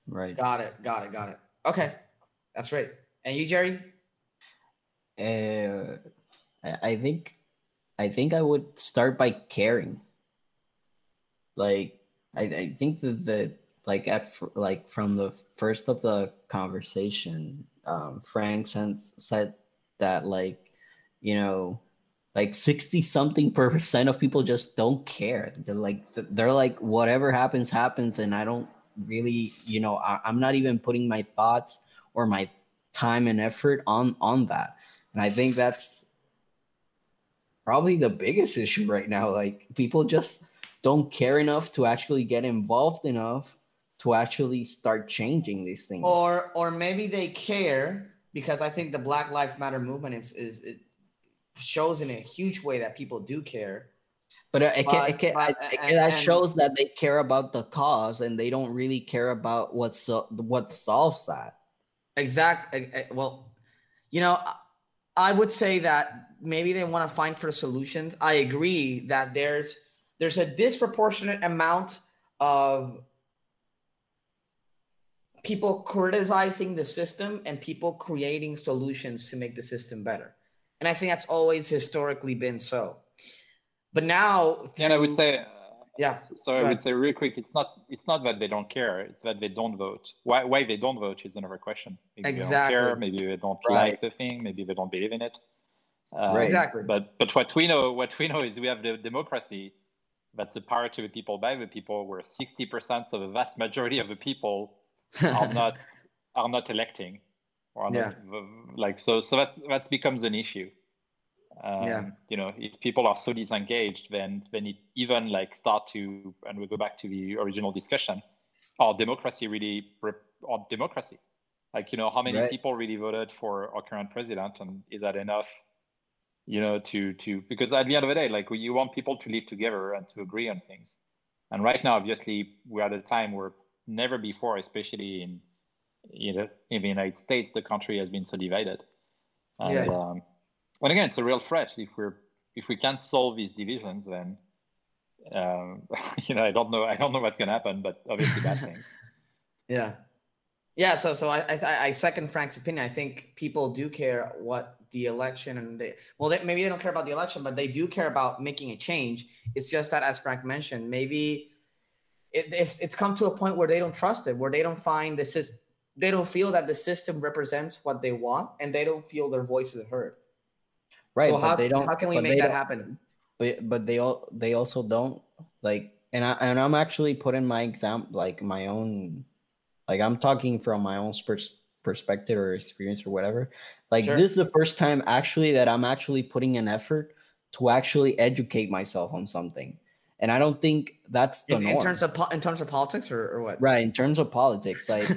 Right. Got it. Got it. Got it. Okay, that's right. And you, Jerry? Uh, I think, I think I would start by caring. Like, I, I think that the like at like from the first of the conversation, um, Frank sense said that like you know like 60 something percent of people just don't care they're like they're like whatever happens happens and i don't really you know I, i'm not even putting my thoughts or my time and effort on on that and i think that's probably the biggest issue right now. Like people just don't care enough to actually get involved enough to actually start changing these things. Or or maybe they care because i think the black lives matter movement is is it shows in a huge way that people do care. But, it, it, but, it, it, but and, that shows that they care about the cause and they don't really care about what's what solves that. Exactly well you know i would say that maybe they want to find for solutions. I agree that there's there's a disproportionate amount of people criticizing the system and people creating solutions to make the system better. And i think that's always historically been so. But now, and I would say, yeah. So I would say real quick, it's not it's not that they don't care; it's that they don't vote. Why why they don't vote is another question. Maybe exactly. they don't care. Maybe they don't right. like the thing. Maybe they don't believe in it. Um, right. Exactly. But but what we know what we know is we have the democracy that's the power to the people by the people, where sixty percent of the vast majority of the people are not are not electing or yeah. not like so so that that becomes an issue. Um, yeah. You know, if people are so disengaged, then then it even like start to, and we go back to the original discussion, our democracy really, our democracy, like you know, how many right. people really voted for our current president, and is that enough? You know, to to because at the end of the day, like you want people to live together and to agree on things, and right now, obviously, we're at a time where never before, especially in you know in the United States, the country has been so divided, and. Yeah. Um, and again, it's a real threat. If we're if we can't solve these divisions, then um, you know I don't know I don't know what's going to happen, but obviously bad things. Yeah, yeah. So so I, I, I second Frank's opinion. I think people do care what the election and they well they, maybe they don't care about the election, but they do care about making a change. It's just that as Frank mentioned, maybe it, it's it's come to a point where they don't trust it, where they don't find this is they don't feel that the system represents what they want, and they don't feel their voices heard. Right. So how, they don't, how can we make that happen? But but they all they also don't like and I and I'm actually putting my exam like my own like I'm talking from my own pers- perspective or experience or whatever. Like sure. this is the first time actually that I'm actually putting an effort to actually educate myself on something and I don't think that's the in, norm. in terms of in terms of politics or, or what? Right, in terms of politics, like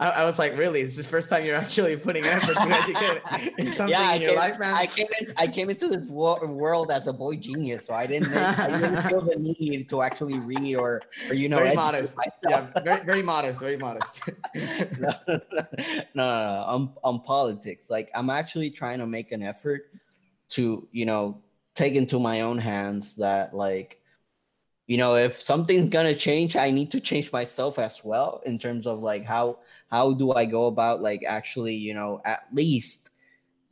I, I, was like, really, is this first time you're actually putting effort to educate in something yeah, in your came, life, man? I came in, I came into this wo- world as a boy genius, so I didn't make, I didn't feel the need to actually read or or you know very modest, myself. yeah, very very modest, very modest. no, no, no, no, on on politics, like I'm actually trying to make an effort to you know take into my own hands that like you know if something's gonna change i need to change myself as well in terms of like how how do i go about like actually you know at least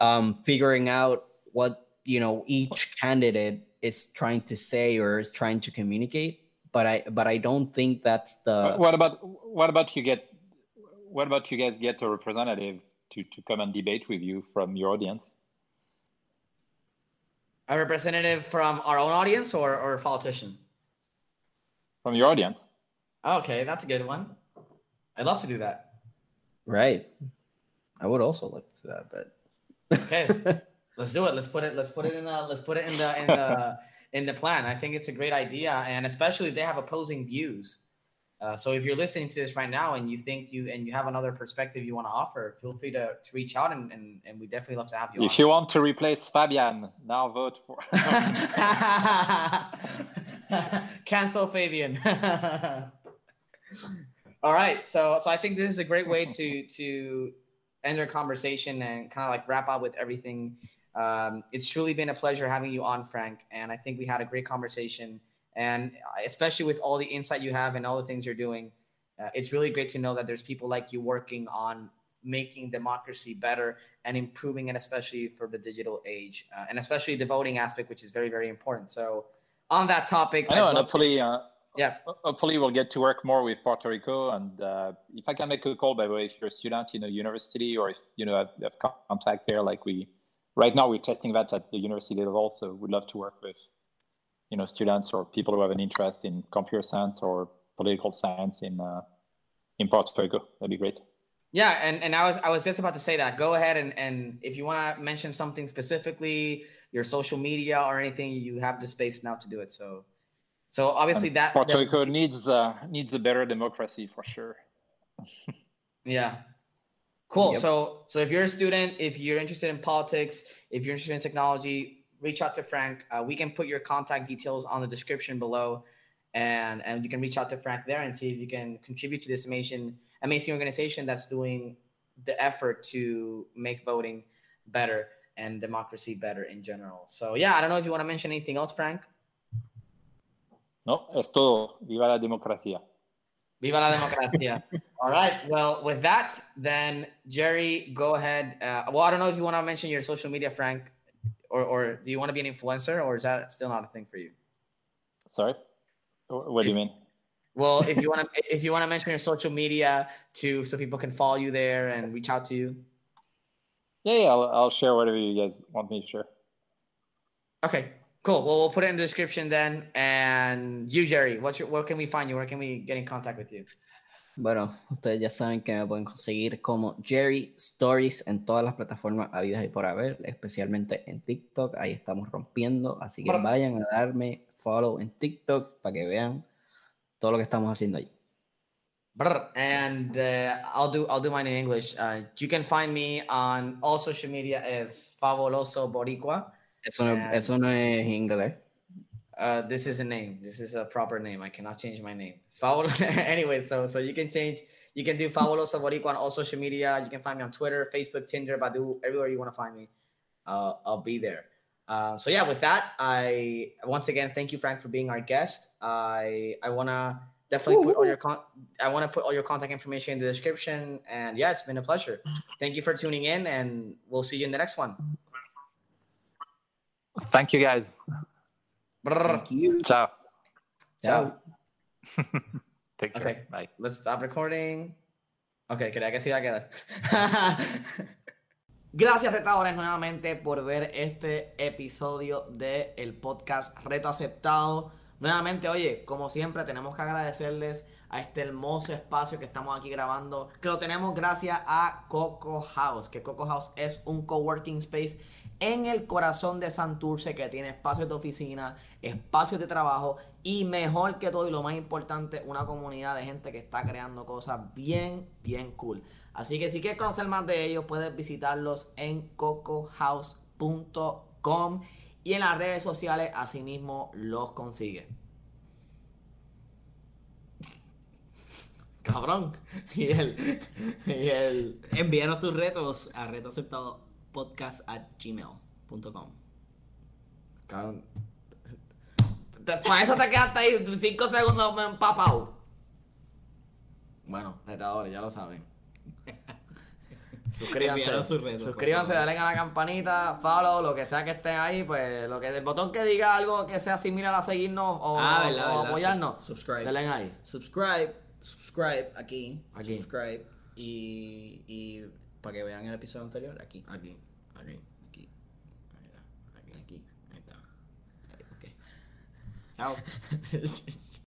um figuring out what you know each candidate is trying to say or is trying to communicate. But i but i don't think that's the what about what about you get what about you guys get a representative to to come and debate with you from your audience? A representative from our own audience or or a politician from your audience. Okay, that's a good one. I'd love to do that. Right. I would also like to do that, but okay. let's do it. Let's put it. Let's put it in. The, let's put it in the in the in the plan. I think it's a great idea, and especially if they have opposing views. Uh, so if you're listening to this right now and you think you and you have another perspective you want to offer, feel free to, to reach out and, and, and we definitely love to have you. If on. you want to replace Fabian, now vote for. Cancel Fabian. All right, so so I think this is a great way to to end our conversation and kind of like wrap up with everything. Um, it's truly been a pleasure having you on, Frank, and I think we had a great conversation. And especially with all the insight you have and all the things you're doing, uh, it's really great to know that there's people like you working on making democracy better and improving it, especially for the digital age, uh, and especially the voting aspect, which is very, very important. So on that topic. I know, and hopefully, uh, yeah. Hopefully, we'll get to work more with Puerto Rico. And uh, if I can make a call, by the way, if you're a student in a university or if you know have, have contact there, like we right now we're testing that at the university level, so we'd love to work with you know students or people who have an interest in computer science or political science in uh, in Puerto Rico. That'd be great. Yeah, and, and I was I was just about to say that. Go ahead and, and if you want to mention something specifically, your social media or anything, you have the space now to do it. So so obviously and that Puerto that, Rico needs uh, needs a better democracy for sure. yeah. Cool. Yep. So so if you're a student, if you're interested in politics, if you're interested in technology, reach out to Frank. Uh, we can put your contact details on the description below, and and you can reach out to Frank there and see if you can contribute to this amazing amazing organization that's doing the effort to make voting better and democracy better in general. So yeah, I don't know if you want to mention anything else, Frank. No, es todo. Viva la democracia. Viva la democracia. All right. Well, with that, then Jerry, go ahead. Uh, well, I don't know if you want to mention your social media, Frank, or or do you want to be an influencer, or is that still not a thing for you? Sorry. What do you mean? Well, if you want to, if you want to mention your social media to so people can follow you there and reach out to you. Yeah, yeah, I'll, I'll share whatever you guys want me to share. Okay, cool. Well, we'll put it in the description then. And you, Jerry, what's your, where can we find you? Where can we get in contact with you? Bueno, ustedes ya saben que me pueden conseguir como Jerry Stories en todas las plataformas habidas y por haber, especialmente en TikTok. Ahí estamos rompiendo, así que vayan a darme follow en TikTok para que vean todo lo que estamos haciendo ahí. And uh, I'll do I'll do mine in English. Uh, you can find me on all social media as Fabuloso Boricua. Eso no, and, eso no es inglés. Uh, this is a name. This is a proper name. I cannot change my name. Fabuloso. anyway, so so you can change. You can do Fabuloso Boricua on all social media. You can find me on Twitter, Facebook, Tinder, Badoo, everywhere you want to find me. Uh, I'll be there. Uh, so yeah, with that, I once again thank you, Frank, for being our guest. I I wanna definitely put all your con- I want to put all your contact information in the description. And yeah, it's been a pleasure. Thank you for tuning in, and we'll see you in the next one. Thank you, guys. Thank you. Ciao. Ciao. Take care. Okay. Bye. Let's stop recording. Okay, quería que se iba a quedar. Gracias, retadores, nuevamente por ver este episodio del el podcast Reto Aceptado. Nuevamente, oye, como siempre, tenemos que agradecerles a este hermoso espacio que estamos aquí grabando, que lo tenemos gracias a Coco House, que Coco House es un coworking space en el corazón de Santurce que tiene espacios de oficina, espacios de trabajo y mejor que todo y lo más importante, una comunidad de gente que está creando cosas bien, bien cool. Así que si quieres conocer más de ellos, puedes visitarlos en cocohouse.com y en las redes sociales asimismo los consigue. Cabrón. Y el, y el... Envíanos tus retos a gmail.com. Cabrón. Para eso te quedaste ahí 5 segundos empapado. Bueno, retadores, ya lo saben. Suscríbanse. suscríbanse, dale a la campanita, follow, lo que sea que esté ahí, pues lo que el botón que diga algo que sea similar a seguirnos o, ah, apoyarnos. Subscribe. Denle ahí. Subscribe, subscribe aquí. Aquí. Subscribe y, y para que vean el episodio anterior, aquí. Aquí. Aquí. Aquí. Aquí. Aquí. Ahí está. Ok. Chao.